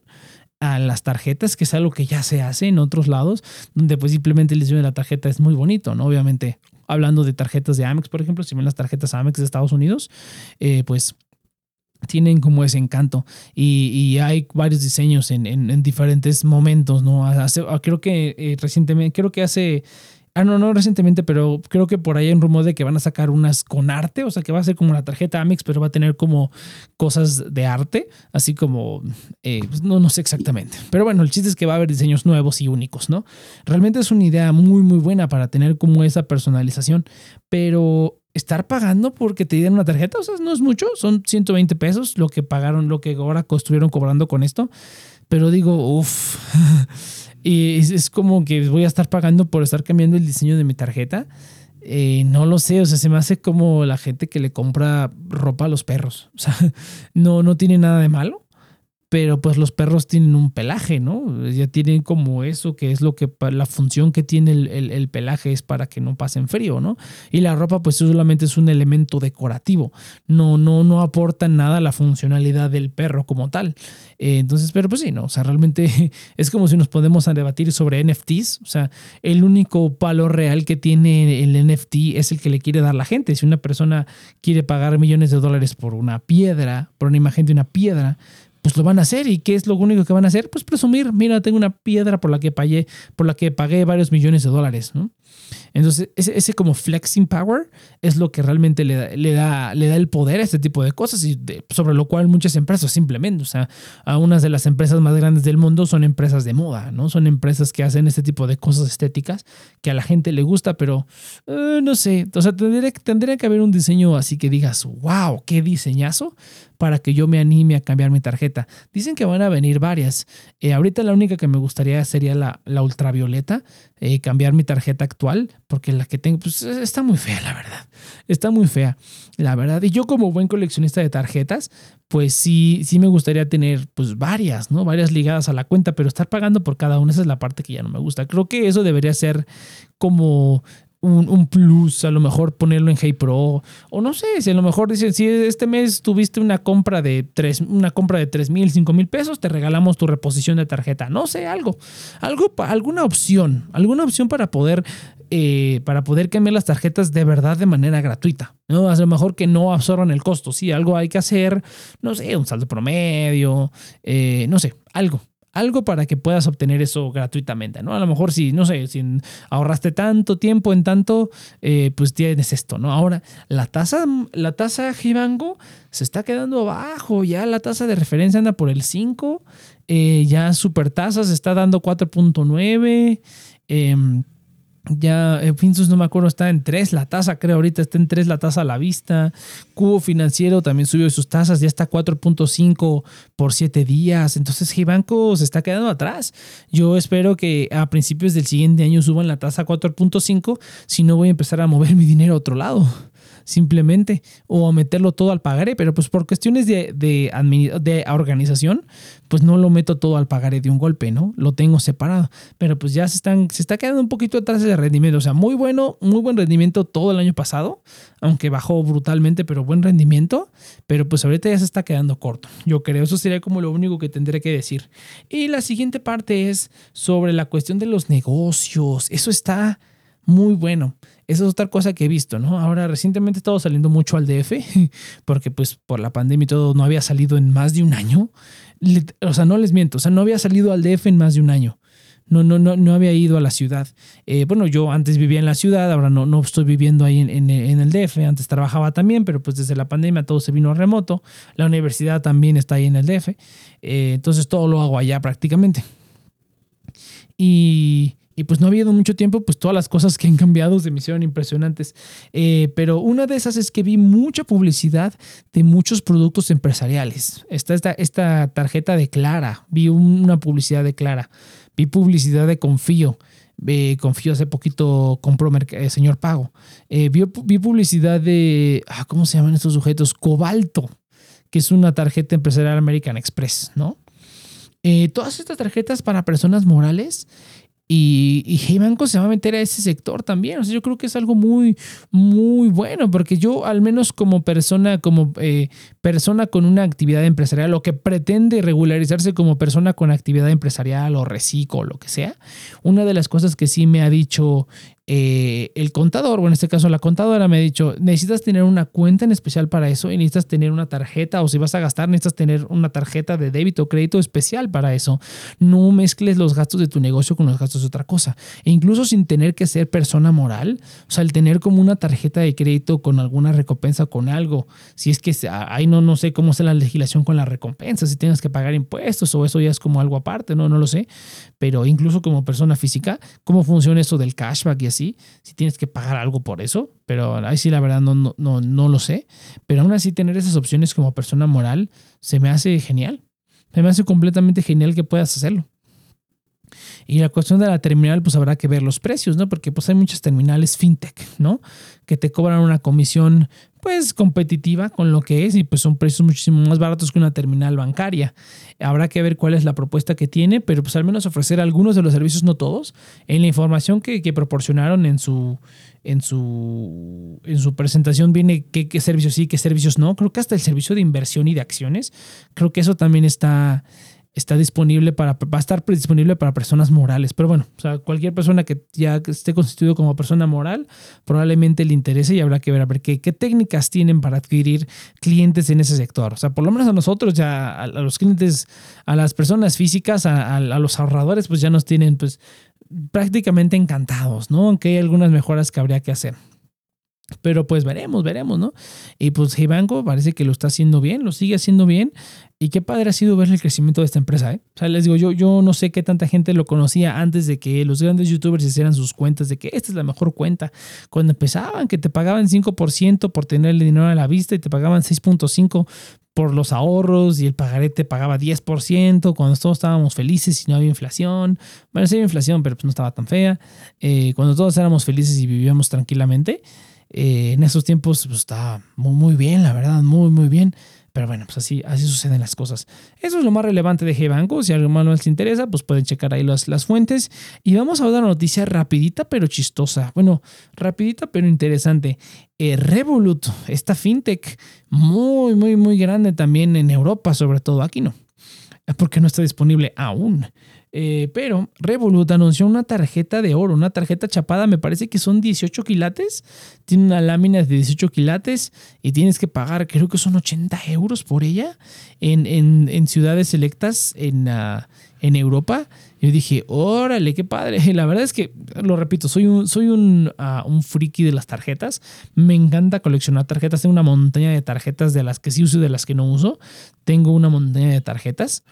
a las tarjetas, que es algo que ya se hace en otros lados, donde pues simplemente el diseño de la tarjeta es muy bonito, ¿no? Obviamente, hablando de tarjetas de Amex, por ejemplo, si ven las tarjetas Amex de Estados Unidos, eh, pues tienen como ese encanto y, hay varios diseños en, diferentes momentos, ¿no? creo que eh, recientemente, creo que hace Ah, no, no recientemente, pero creo que por ahí hay un rumor de que van a sacar unas con arte, o sea que va a ser como la tarjeta Amex, pero va a tener como cosas de arte, así como, eh, pues, no, no sé exactamente. Pero bueno, el chiste es que va a haber diseños nuevos y únicos, ¿no? Realmente es una idea muy, muy buena para tener como esa personalización, pero estar pagando porque te dieron una tarjeta, o sea, no es mucho, son 120 pesos lo que pagaron, lo que ahora estuvieron cobrando con esto, pero digo, uff. Y es, como que voy a estar pagando por estar cambiando el diseño de mi tarjeta. Eh, no lo sé, o sea, se me hace como la gente que le compra ropa a los perros. O sea, no, no tiene nada de malo pero pues los perros tienen un pelaje, ¿no? Ya tienen como eso, que es lo que la función que tiene el, pelaje es para que no pasen frío, ¿no? Y la ropa pues solamente es un elemento decorativo, no, no, no aporta nada a la funcionalidad del perro como tal. Eh, entonces, pero pues sí, ¿no? O sea, realmente es como si nos podemos debatir sobre NFTs, o sea, el único palo real que tiene el NFT es el que le quiere dar la gente. Si una persona quiere pagar millones de dólares por una piedra, por una imagen de una piedra, pues lo van a hacer. ¿Y qué es lo único que van a hacer? Pues presumir, mira, tengo una piedra por la que pagué, por la que pagué varios millones de dólares, ¿no? Entonces, ese, como flexing power es lo que realmente le da, le da, le da el poder a este tipo de cosas y sobre lo cual muchas empresas simplemente, o sea, a unas de las empresas más grandes del mundo son empresas de moda, ¿no? Son empresas que hacen este tipo de cosas estéticas que a la gente le gusta, pero eh, no sé, o sea, tendría, tendría que haber un diseño así que digas, wow, qué diseñazo para que yo me anime a cambiar mi tarjeta. Dicen que van a venir varias. Eh, ahorita la única que me gustaría sería la, la ultravioleta, eh, cambiar mi tarjeta actual, porque la que tengo pues, está muy fea, la verdad. Está muy fea, la verdad. Y yo como buen coleccionista de tarjetas, pues sí, sí me gustaría tener pues varias, ¿no? Varias ligadas a la cuenta, pero estar pagando por cada una, esa es la parte que ya no me gusta. Creo que eso debería ser como un, plus, a lo mejor ponerlo en Hey Pro, o no sé, si a lo mejor dicen, si este mes tuviste una compra de tres, una compra de 3 mil, 5 mil pesos, te regalamos tu reposición de tarjeta, no sé, algo, algo, alguna opción, alguna opción para poder, eh, para poder cambiar las tarjetas de verdad de manera gratuita, ¿no? A lo mejor que no absorban el costo, sí, algo hay que hacer, no sé, un saldo promedio, eh, no sé, algo, algo para que puedas obtener eso gratuitamente, ¿no? A lo mejor si, no sé, si ahorraste tanto tiempo en tanto, eh, pues tienes esto, ¿no? Ahora, la tasa, la tasa Gibango se está quedando abajo, ya la tasa de referencia anda por el 5, eh, ya super tasa se está dando 4.9, eh, ya eh, Finsus no me acuerdo, está en 3 la tasa, creo ahorita está en 3 la tasa a la vista. Cubo Financiero también subió sus tasas, ya está 4.5 por 7 días. Entonces Gibanco se está quedando atrás. Yo espero que a principios del siguiente año suban la tasa a 4.5, si no voy a empezar a mover mi dinero a otro lado simplemente, o meterlo todo al pagaré, pero pues por cuestiones de, de, organización, pues no lo meto todo al pagaré de un golpe, ¿no? Lo tengo separado, pero pues ya se, están, se está quedando un poquito atrás de rendimiento, o sea, muy bueno, muy buen rendimiento todo el año pasado, aunque bajó brutalmente, pero buen rendimiento, pero pues ahorita ya se está quedando corto, yo creo, eso sería como lo único que tendré que decir. Y la siguiente parte es sobre la cuestión de los negocios, eso está muy bueno. Esa es otra cosa que he visto, ¿no? Ahora recientemente he estado saliendo mucho al DF, porque pues por la pandemia y todo no había salido en más de un año. O sea, no les miento, o sea, no había salido al DF en más de un año. No, no, no, no había ido a la ciudad. Eh, bueno, yo antes vivía en la ciudad, ahora no, no estoy viviendo ahí en, el DF. Antes trabajaba también, pero pues desde la pandemia todo se vino remoto. La universidad también está ahí en el DF. Eh, entonces todo lo hago allá prácticamente. Y, y pues no ha habido mucho tiempo, pues todas las cosas que han cambiado se me hicieron impresionantes. Eh, pero una de esas es que vi mucha publicidad de muchos productos empresariales. Está esta, esta tarjeta de Clara, vi una publicidad de Clara, vi publicidad de Confío. Eh, confío hace poquito compró eh, Señor Pago. vi, vi, publicidad de, ah, ¿cómo se llaman estos sujetos? Cobalto, que es una tarjeta empresarial American Express, ¿no? todas estas tarjetas para personas morales y, y Hey Banco se va a meter a ese sector también. O sea, yo creo que es algo muy, muy bueno, porque yo, al menos como persona, como eh, persona con una actividad empresarial o que pretende regularizarse como persona con actividad empresarial o reciclo o lo que sea, una de las cosas que sí me ha dicho eh, el contador, o en este caso la contadora, me ha dicho, necesitas tener una cuenta en especial para eso y necesitas tener una tarjeta, o si vas a gastar, necesitas tener una tarjeta de débito o crédito especial para eso. No mezcles los gastos de tu negocio con los gastos de otra cosa. E incluso sin tener que ser persona moral, o sea, el tener como una tarjeta de crédito con alguna recompensa, con algo, si es que ahí no, no sé cómo es la legislación con la recompensa, si tienes que pagar impuestos o eso ya es como algo aparte, no, no lo sé, pero incluso como persona física, ¿cómo funciona eso del cashback y si tienes que pagar algo por eso, pero ahí sí la verdad no, no, no, no lo sé, pero aún así tener esas opciones como persona moral se me hace genial, se me hace completamente genial que puedas hacerlo. Y la cuestión de la terminal, pues habrá que ver los precios, ¿no? Porque pues hay muchas terminales fintech, ¿no? Que te cobran una comisión pues competitiva con lo que es y pues son precios muchísimo más baratos que una terminal bancaria. Habrá que ver cuál es la propuesta que tiene, pero pues al menos ofrecer algunos de los servicios, no todos, en la información que, proporcionaron en su, en su, en su presentación viene qué, qué servicios sí, qué servicios no. Creo que hasta el servicio de inversión y de acciones, creo que eso también está está disponible para, va a estar disponible para personas morales. Pero bueno, o sea, cualquier persona que ya esté constituido como persona moral, probablemente le interese y habrá que ver a ver qué, qué técnicas tienen para adquirir clientes en ese sector. O sea, por lo menos a nosotros, ya a, los clientes, a las personas físicas, a, a, los ahorradores, pues ya nos tienen, pues prácticamente encantados, ¿no? Aunque hay algunas mejoras que habría que hacer. Pero pues veremos, veremos, ¿no? Y pues Banco parece que lo está haciendo bien, lo sigue haciendo bien. Y qué padre ha sido ver el crecimiento de esta empresa, ¿eh? O sea, les digo, yo, yo no sé qué tanta gente lo conocía antes de que los grandes youtubers hicieran sus cuentas de que esta es la mejor cuenta. Cuando empezaban, que te pagaban 5% por tener el dinero a la vista y te pagaban 6.5% por los ahorros y el pagaré te pagaba 10% cuando todos estábamos felices y no había inflación. Bueno, sí había inflación, pero pues no estaba tan fea. Eh, cuando todos éramos felices y vivíamos tranquilamente. Eh, en esos tiempos pues, estaba muy, bien, la verdad, muy, muy bien. Pero bueno, pues así, así suceden las cosas. Eso es lo más relevante de G-Banco. Si algo más les interesa, pues pueden checar ahí las, las fuentes. Y vamos a dar una noticia rapidita pero chistosa. Bueno, rapidita pero interesante. Eh, Revolut, esta fintech muy, muy, muy grande también en Europa, sobre todo aquí no. Porque no está disponible aún. Eh, pero Revolut anunció una tarjeta de oro, una tarjeta chapada, me parece que son 18 quilates. Tiene una lámina de 18 quilates y tienes que pagar, creo que son 80 euros por ella en, en, ciudades selectas en, uh, en Europa. Yo dije, órale, qué padre. La verdad es que, lo repito, soy un, soy un, uh, un friki de las tarjetas. Me encanta coleccionar tarjetas. Tengo una montaña de tarjetas de las que sí uso y de las que no uso. Tengo una montaña de tarjetas.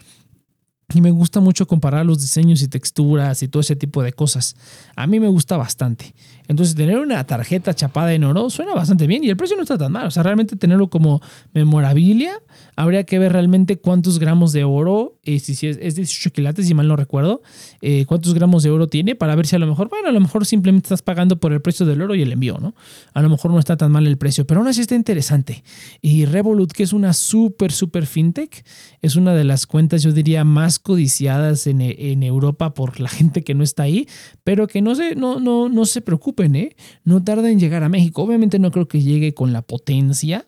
Y me gusta mucho comparar los diseños y texturas y todo ese tipo de cosas. A mí me gusta bastante. Entonces, tener una tarjeta chapada en oro suena bastante bien y el precio no está tan mal. O sea, realmente tenerlo como memorabilia, habría que ver realmente cuántos gramos de oro, eh, si, es, es 18 quilates, si mal no recuerdo, eh, cuántos gramos de oro tiene para ver si a lo mejor, bueno, a lo mejor simplemente estás pagando por el precio del oro y el envío, ¿no? A lo mejor no está tan mal el precio, pero aún así está interesante. Y Revolut, que es una súper, súper fintech, es una de las cuentas, yo diría, más codiciadas en, en Europa por la gente que no está ahí, pero que no se, no, no, no se preocupen, ¿eh? No tarda en llegar a México. Obviamente no creo que llegue con la potencia,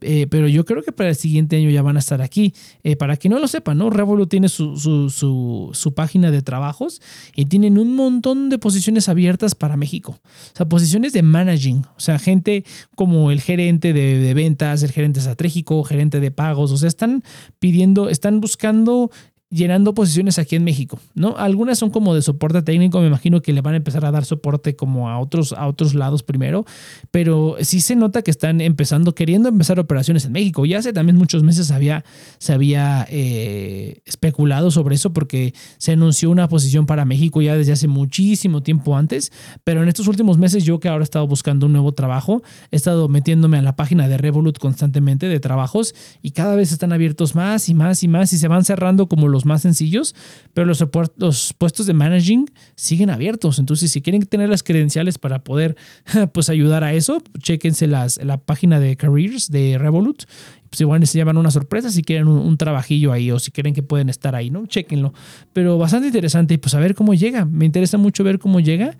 eh, pero yo creo que para el siguiente año ya van a estar aquí. Eh, para que no lo sepan, ¿no? Revolut tiene su, su, su, página de trabajos y tienen un montón de posiciones abiertas para México. O sea, posiciones de managing. O sea, gente como el gerente de, de ventas, el gerente estratégico, gerente de pagos. O sea, están pidiendo, están buscando llenando posiciones aquí en México, ¿no? Algunas son como de soporte técnico, me imagino que le van a empezar a dar soporte como a otros, a otros lados primero, pero sí se nota que están empezando, queriendo empezar operaciones en México. Ya hace también muchos meses había, se había eh, especulado sobre eso porque se anunció una posición para México ya desde hace muchísimo tiempo antes, pero en estos últimos meses yo que ahora he estado buscando un nuevo trabajo, he estado metiéndome a la página de Revolut constantemente de trabajos y cada vez están abiertos más y más y más y se van cerrando como los más sencillos, pero los, los puestos de managing siguen abiertos. Entonces, si quieren tener las credenciales para poder pues, ayudar a eso, chequense las, la página de careers de Revolut. Pues igual se llevan una sorpresa si quieren un, trabajillo ahí o si quieren que pueden estar ahí, ¿no? Chequenlo. Pero bastante interesante y pues a ver cómo llega. Me interesa mucho ver cómo llega.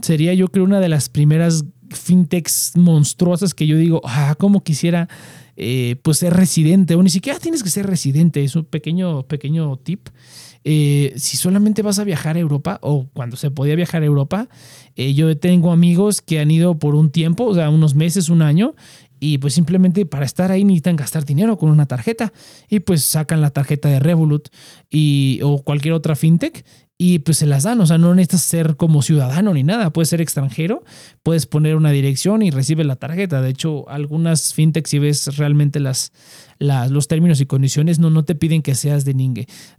Sería yo creo una de las primeras fintechs monstruosas que yo digo, ah, como quisiera eh, pues ser residente, o ni siquiera tienes que ser residente, es un pequeño, pequeño tip. Eh, si solamente vas a viajar a Europa o cuando se podía viajar a Europa, eh, yo tengo amigos que han ido por un tiempo, o sea, unos meses, un año, y pues simplemente para estar ahí necesitan gastar dinero con una tarjeta y pues sacan la tarjeta de Revolut y, o cualquier otra fintech y pues se las dan, o sea, no necesitas ser como ciudadano ni nada, puedes ser extranjero, puedes poner una dirección y recibes la tarjeta. De hecho, algunas fintechs, si ves realmente las, los términos y condiciones, no, no te piden que seas de,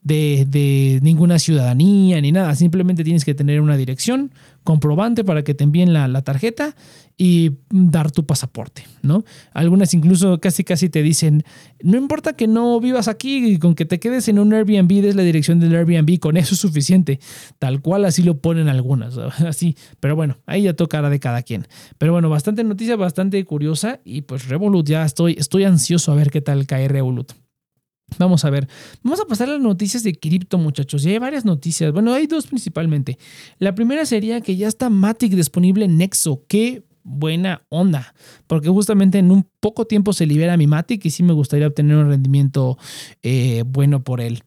de, de ninguna ciudadanía ni nada, simplemente tienes que tener una dirección, comprobante para que te envíen la, la tarjeta y dar tu pasaporte, ¿no? Algunas incluso casi casi te dicen, no importa que no vivas aquí, con que te quedes en un Airbnb, des la dirección del Airbnb, con eso es suficiente. Tal cual así lo ponen algunas, así. Pero bueno, ahí ya tocará de cada quien. Pero bueno, bastante noticia, bastante curiosa y pues Revolut ya estoy, estoy ansioso a ver qué tal cae Revolut. Vamos a ver, vamos a pasar a las noticias de cripto, muchachos. Ya hay varias noticias. Bueno, hay dos principalmente. La primera sería que ya está Matic disponible en Nexo. Qué buena onda, porque justamente en un poco tiempo se libera mi Matic y sí me gustaría obtener un rendimiento eh, bueno por él.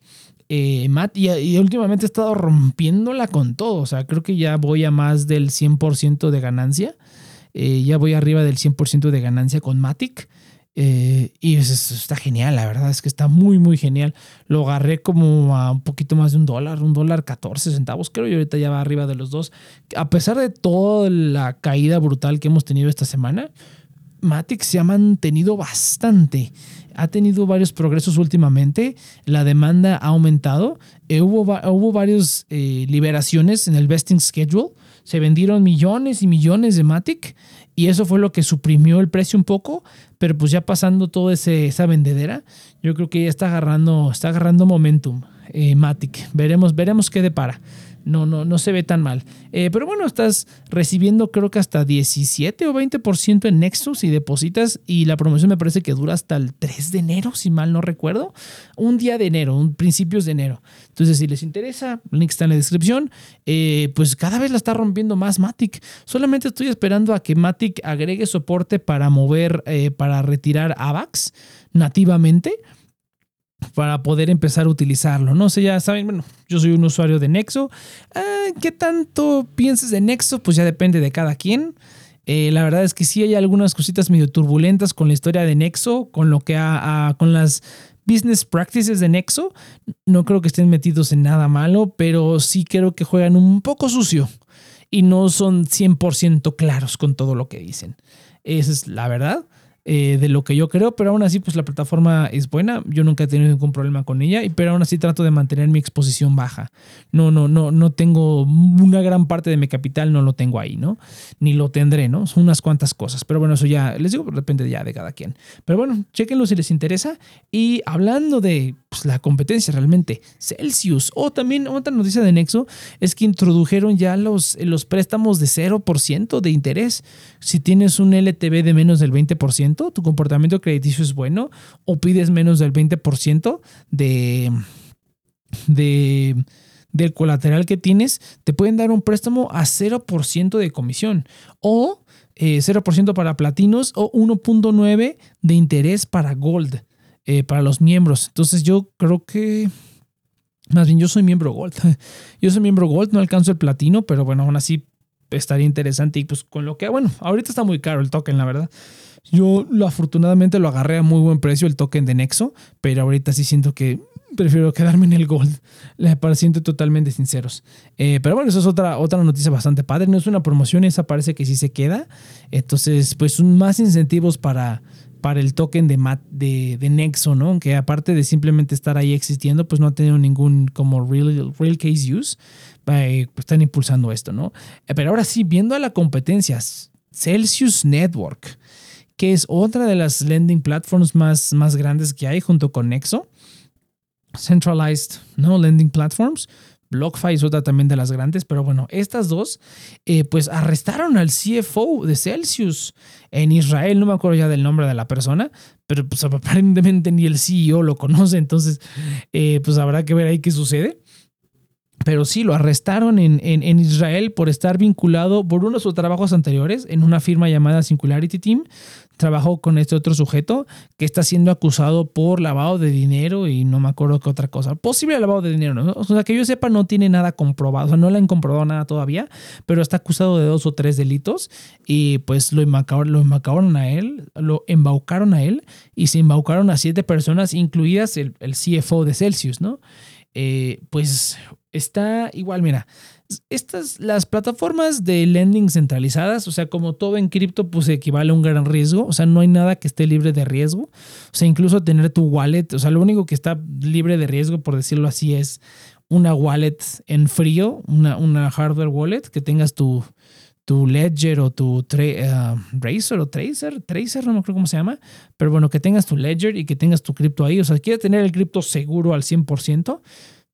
Eh, y, últimamente he estado rompiéndola con todo, o sea, creo que ya voy a más del 100% de ganancia, eh, ya voy arriba del 100% de ganancia con Matic. Eh, y eso está genial, la verdad es que está muy, muy genial. Lo agarré como a un poquito más de un dólar, un dólar 14 centavos, creo, y ahorita ya va arriba de los dos. A pesar de toda la caída brutal que hemos tenido esta semana, Matic se ha mantenido bastante. Ha tenido varios progresos últimamente. La demanda ha aumentado. Eh, hubo, hubo varias eh, liberaciones en el vesting schedule. Se vendieron millones y millones de Matic y eso fue lo que suprimió el precio un poco, pero pues ya pasando toda esa vendedera, yo creo que ya está agarrando, está agarrando momentum eh, Matic. Veremos, veremos qué depara no, no, no se ve tan mal. Eh, pero bueno, estás recibiendo creo que hasta 17 o 20% en Nexus y depositas y la promoción me parece que dura hasta el 3 de enero, si mal no recuerdo. Un día de enero, un principios de enero. Entonces, si les interesa, el link está en la descripción. Eh, pues cada vez la está rompiendo más Matic. Solamente estoy esperando a que Matic agregue soporte para mover, eh, para retirar AVAX nativamente para poder empezar a utilizarlo. No sé, ya saben, bueno, yo soy un usuario de Nexo. Ah, ¿Qué tanto pienses de Nexo? Pues ya depende de cada quien. Eh, la verdad es que sí hay algunas cositas medio turbulentas con la historia de Nexo, con lo que con las business practices de Nexo. No creo que estén metidos en nada malo, pero sí creo que juegan un poco sucio y no son 100% claros con todo lo que dicen. Esa es la verdad. Eh, de lo que yo creo, pero aún así pues la plataforma es buena, yo nunca he tenido ningún problema con ella, pero aún así trato de mantener mi exposición baja. No, no, no, no tengo una gran parte de mi capital, no lo tengo ahí, ¿no? Ni lo tendré, ¿no? Son unas cuantas cosas, pero bueno, eso ya, les digo, depende ya de cada quien. Pero bueno, chequenlo si les interesa. Y hablando de pues, la competencia realmente, Celsius, o también otra noticia de Nexo, es que introdujeron ya los, los préstamos de 0% de interés. Si tienes un LTV de menos del 20%, tu comportamiento crediticio es bueno, o pides menos del 20% de, de, del colateral que tienes, te pueden dar un préstamo a 0% de comisión o 0% eh, para platinos o 1.9 de interés para gold, eh, para los miembros. Entonces yo creo que... Más bien, yo soy miembro Gold. Yo soy miembro Gold, no alcanzo el platino, pero bueno, aún así estaría interesante. Y pues con lo que, bueno, ahorita está muy caro el token, la verdad. Yo lo, afortunadamente lo agarré a muy buen precio el token de Nexo, pero ahorita sí siento que prefiero quedarme en el Gold, para siento totalmente sinceros. Eh, pero bueno, eso es otra, otra noticia bastante padre. No es una promoción, esa parece que sí se queda. Entonces, pues más incentivos para, para el token de, de, de, Nexo, ¿no? Aunque aparte de simplemente estar ahí existiendo, pues no ha tenido ningún como real, real case use. Eh, pues están impulsando esto, ¿no? Eh, pero ahora sí, viendo a la competencia, Celsius Network que es otra de las lending platforms más, más grandes que hay junto con Nexo. Centralized ¿no? Lending Platforms. BlockFi es otra también de las grandes, pero bueno, estas dos eh, pues arrestaron al CFO de Celsius en Israel, no me acuerdo ya del nombre de la persona, pero pues aparentemente ni el CEO lo conoce, entonces eh, pues habrá que ver ahí qué sucede pero sí lo arrestaron en, en, Israel por estar vinculado por uno de sus trabajos anteriores en una firma llamada Singularity Team. Trabajó con este otro sujeto que está siendo acusado por lavado de dinero y no me acuerdo qué otra cosa. Posible lavado de dinero, ¿no? O sea, que yo sepa, no tiene nada comprobado, o sea, no le han comprobado nada todavía, pero está acusado de dos o tres delitos y pues lo embaucaron, lo a él, lo embaucaron a él y se embaucaron a siete personas, incluidas el, el CFO de Celsius, ¿no? Eh, pues está igual, mira, estas, las plataformas de lending centralizadas, o sea, como todo en cripto, pues equivale a un gran riesgo, o sea, no hay nada que esté libre de riesgo, o sea, incluso tener tu wallet, o sea, lo único que está libre de riesgo, por decirlo así, es una wallet en frío, una, una hardware wallet, que tengas tu, tu Ledger o tu uh, o Tracer, Tracer, no me acuerdo cómo se llama, pero bueno, que tengas tu Ledger y que tengas tu cripto ahí, o sea, quieres tener el cripto seguro al 100%,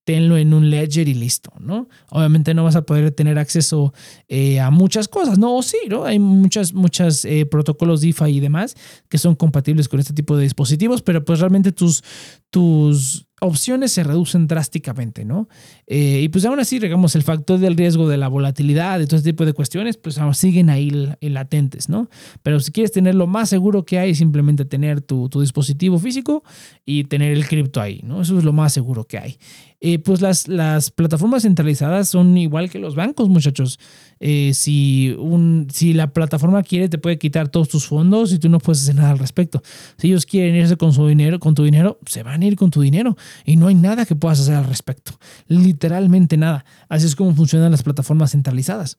tenlo en un ledger y listo, ¿no? Obviamente no vas a poder tener acceso eh, a muchas cosas, ¿no? O sí, ¿no? Hay muchas, muchas eh, protocolos DeFi y demás que son compatibles con este tipo de dispositivos, pero pues realmente tus, tus opciones se reducen drásticamente, ¿no? Eh, y pues aún así, digamos, el factor del riesgo de la volatilidad, de todo este tipo de cuestiones, pues siguen ahí latentes, ¿no? Pero si quieres tener lo más seguro que hay, simplemente tener tu, dispositivo físico y tener el cripto ahí, ¿no? Eso es lo más seguro que hay. Eh, pues las, plataformas centralizadas son igual que los bancos, muchachos. Eh, si, un, si la plataforma quiere, te puede quitar todos tus fondos y tú no puedes hacer nada al respecto. Si ellos quieren irse con su dinero, con tu dinero, se van a ir con tu dinero y no hay nada que puedas hacer al respecto. Literalmente nada. Así es como funcionan las plataformas centralizadas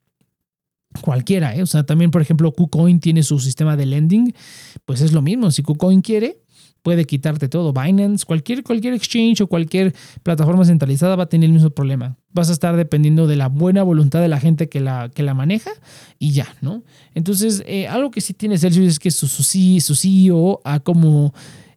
cualquiera, ¿eh? o sea, también por ejemplo KuCoin tiene su sistema de lending, pues es lo mismo, si KuCoin quiere, puede quitarte todo. Binance, cualquier, cualquier exchange o cualquier plataforma centralizada va a tener el mismo problema. Vas a estar dependiendo de la buena voluntad de la gente que la, que la maneja y ya, ¿no? Entonces, eh, algo que sí tiene Celsius es que su, su, su CEO ha como...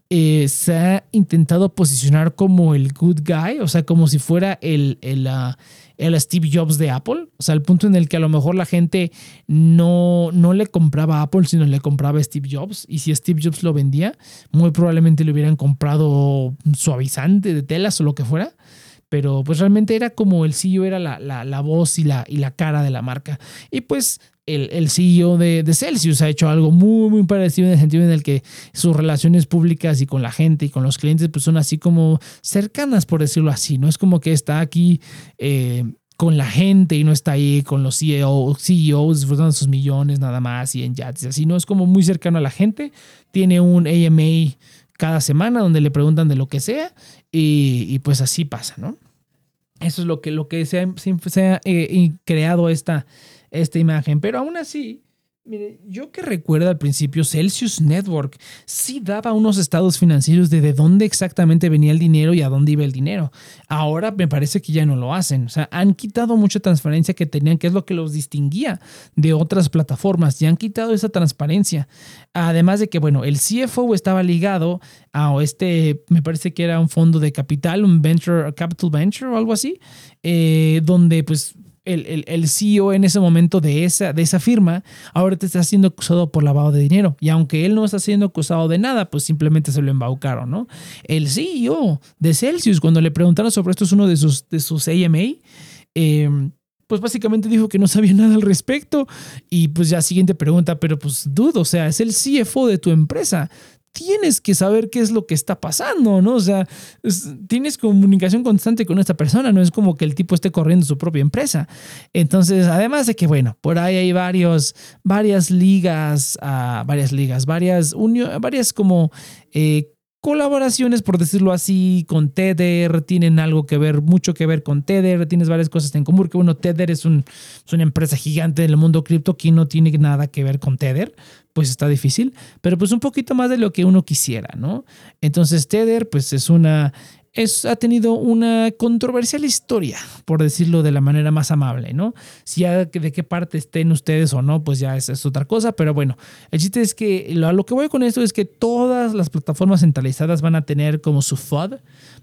Eh, se ha intentado posicionar como el good guy, o sea, como si fuera el, el, uh, el Steve Jobs de Apple. O sea, el punto en el que a lo mejor la gente no, no le compraba Apple, sino le compraba a Steve Jobs. Y si Steve Jobs lo vendía, muy probablemente le hubieran comprado suavizante de telas o lo que fuera. Pero pues realmente era como el CEO era la, la, la voz y la, y la cara de la marca. Y pues el, el, CEO de, de, Celsius ha hecho algo muy, muy parecido en el sentido en el que sus relaciones públicas y con la gente y con los clientes pues son así como cercanas, por decirlo así. No es como que está aquí eh, con la gente y no está ahí con los CEO, CEOs disfrutando sus millones nada más y en yates. Así no es como muy cercano a la gente. Tiene un AMA cada semana donde le preguntan de lo que sea y, pues así pasa, ¿no? Eso es lo que, lo que se ha, se ha eh, creado esta esta imagen, pero aún así, mire, yo que recuerdo al principio, Celsius Network sí daba unos estados financieros de de dónde exactamente venía el dinero y a dónde iba el dinero. Ahora me parece que ya no lo hacen. O sea, han quitado mucha transparencia que tenían, que es lo que los distinguía de otras plataformas. Ya han quitado esa transparencia. Además de que, bueno, el CFO estaba ligado a este, me parece que era un fondo de capital, un venture, capital venture o algo así, eh, donde pues el, el, CEO en ese momento de esa, de esa firma, ahora te está siendo acusado por lavado de dinero. Y aunque él no está siendo acusado de nada, pues simplemente se lo embaucaron, ¿no? El CEO de Celsius, cuando le preguntaron sobre esto, es uno de sus, de sus AMA, em, pues básicamente dijo que no sabía nada al respecto. Y pues ya siguiente pregunta, pero pues dudo, o sea, es el CFO de tu empresa tienes que saber qué es lo que está pasando, ¿no? O sea, tienes comunicación constante con esta persona, no es como que el tipo esté corriendo su propia empresa. Entonces, además de que, bueno, por ahí hay varios, varias ligas, uh, varias ligas, varias, unión, varias como eh, colaboraciones, por decirlo así, con Tether, tienen algo que ver, mucho que ver con Tether, tienes varias cosas en común, que bueno, Tether es, un, una empresa gigante del mundo cripto que no tiene nada que ver con Tether, pues está difícil, pero pues un poquito más de lo que uno quisiera, ¿no? Entonces Tether, pues es una, es, ha tenido una controversial historia, por decirlo de la manera más amable, ¿no? Si ya de qué parte estén ustedes o no, pues ya es, otra cosa, pero bueno, el chiste es que lo, lo que voy con esto es que todas las plataformas centralizadas van a tener como su FUD,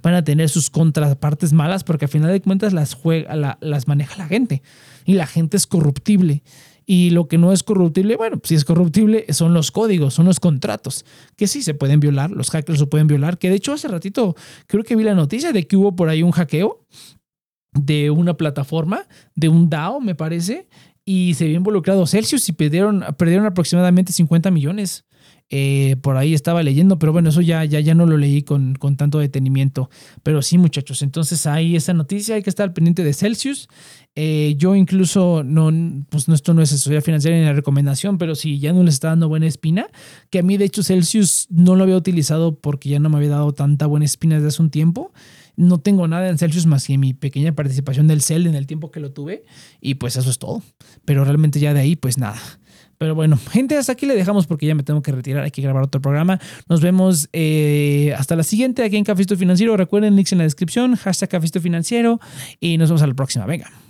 van a tener sus contrapartes malas, porque al final de cuentas las, juega, las maneja la gente y la gente es corruptible. Y lo que no es corruptible, bueno, si es corruptible, son los códigos, son los contratos, que sí se pueden violar, los hackers lo pueden violar, que de hecho hace ratito creo que vi la noticia de que hubo por ahí un hackeo de una plataforma, de un DAO, me parece, y se había involucrado Celsius y perdieron, perdieron aproximadamente 50 millones. Eh, por ahí estaba leyendo, pero bueno, eso ya, ya, ya no lo leí con, con tanto detenimiento. Pero sí, muchachos, entonces ahí esa noticia, hay que estar pendiente de Celsius. Eh, yo incluso, no, pues esto no es asesoría financiera ni la recomendación, pero si ya no les está dando buena espina, que a mí de hecho Celsius no lo había utilizado porque ya no me había dado tanta buena espina desde hace un tiempo. No tengo nada en Celsius más que mi pequeña participación del CEL en el tiempo que lo tuve y pues eso es todo. Pero realmente ya de ahí pues nada. Pero bueno, gente, hasta aquí le dejamos porque ya me tengo que retirar. Hay que grabar otro programa. Nos vemos eh, hasta la siguiente aquí en Cafesto Financiero. Recuerden, links en la descripción, hashtag Cafesto Financiero y nos vemos a la próxima. Venga.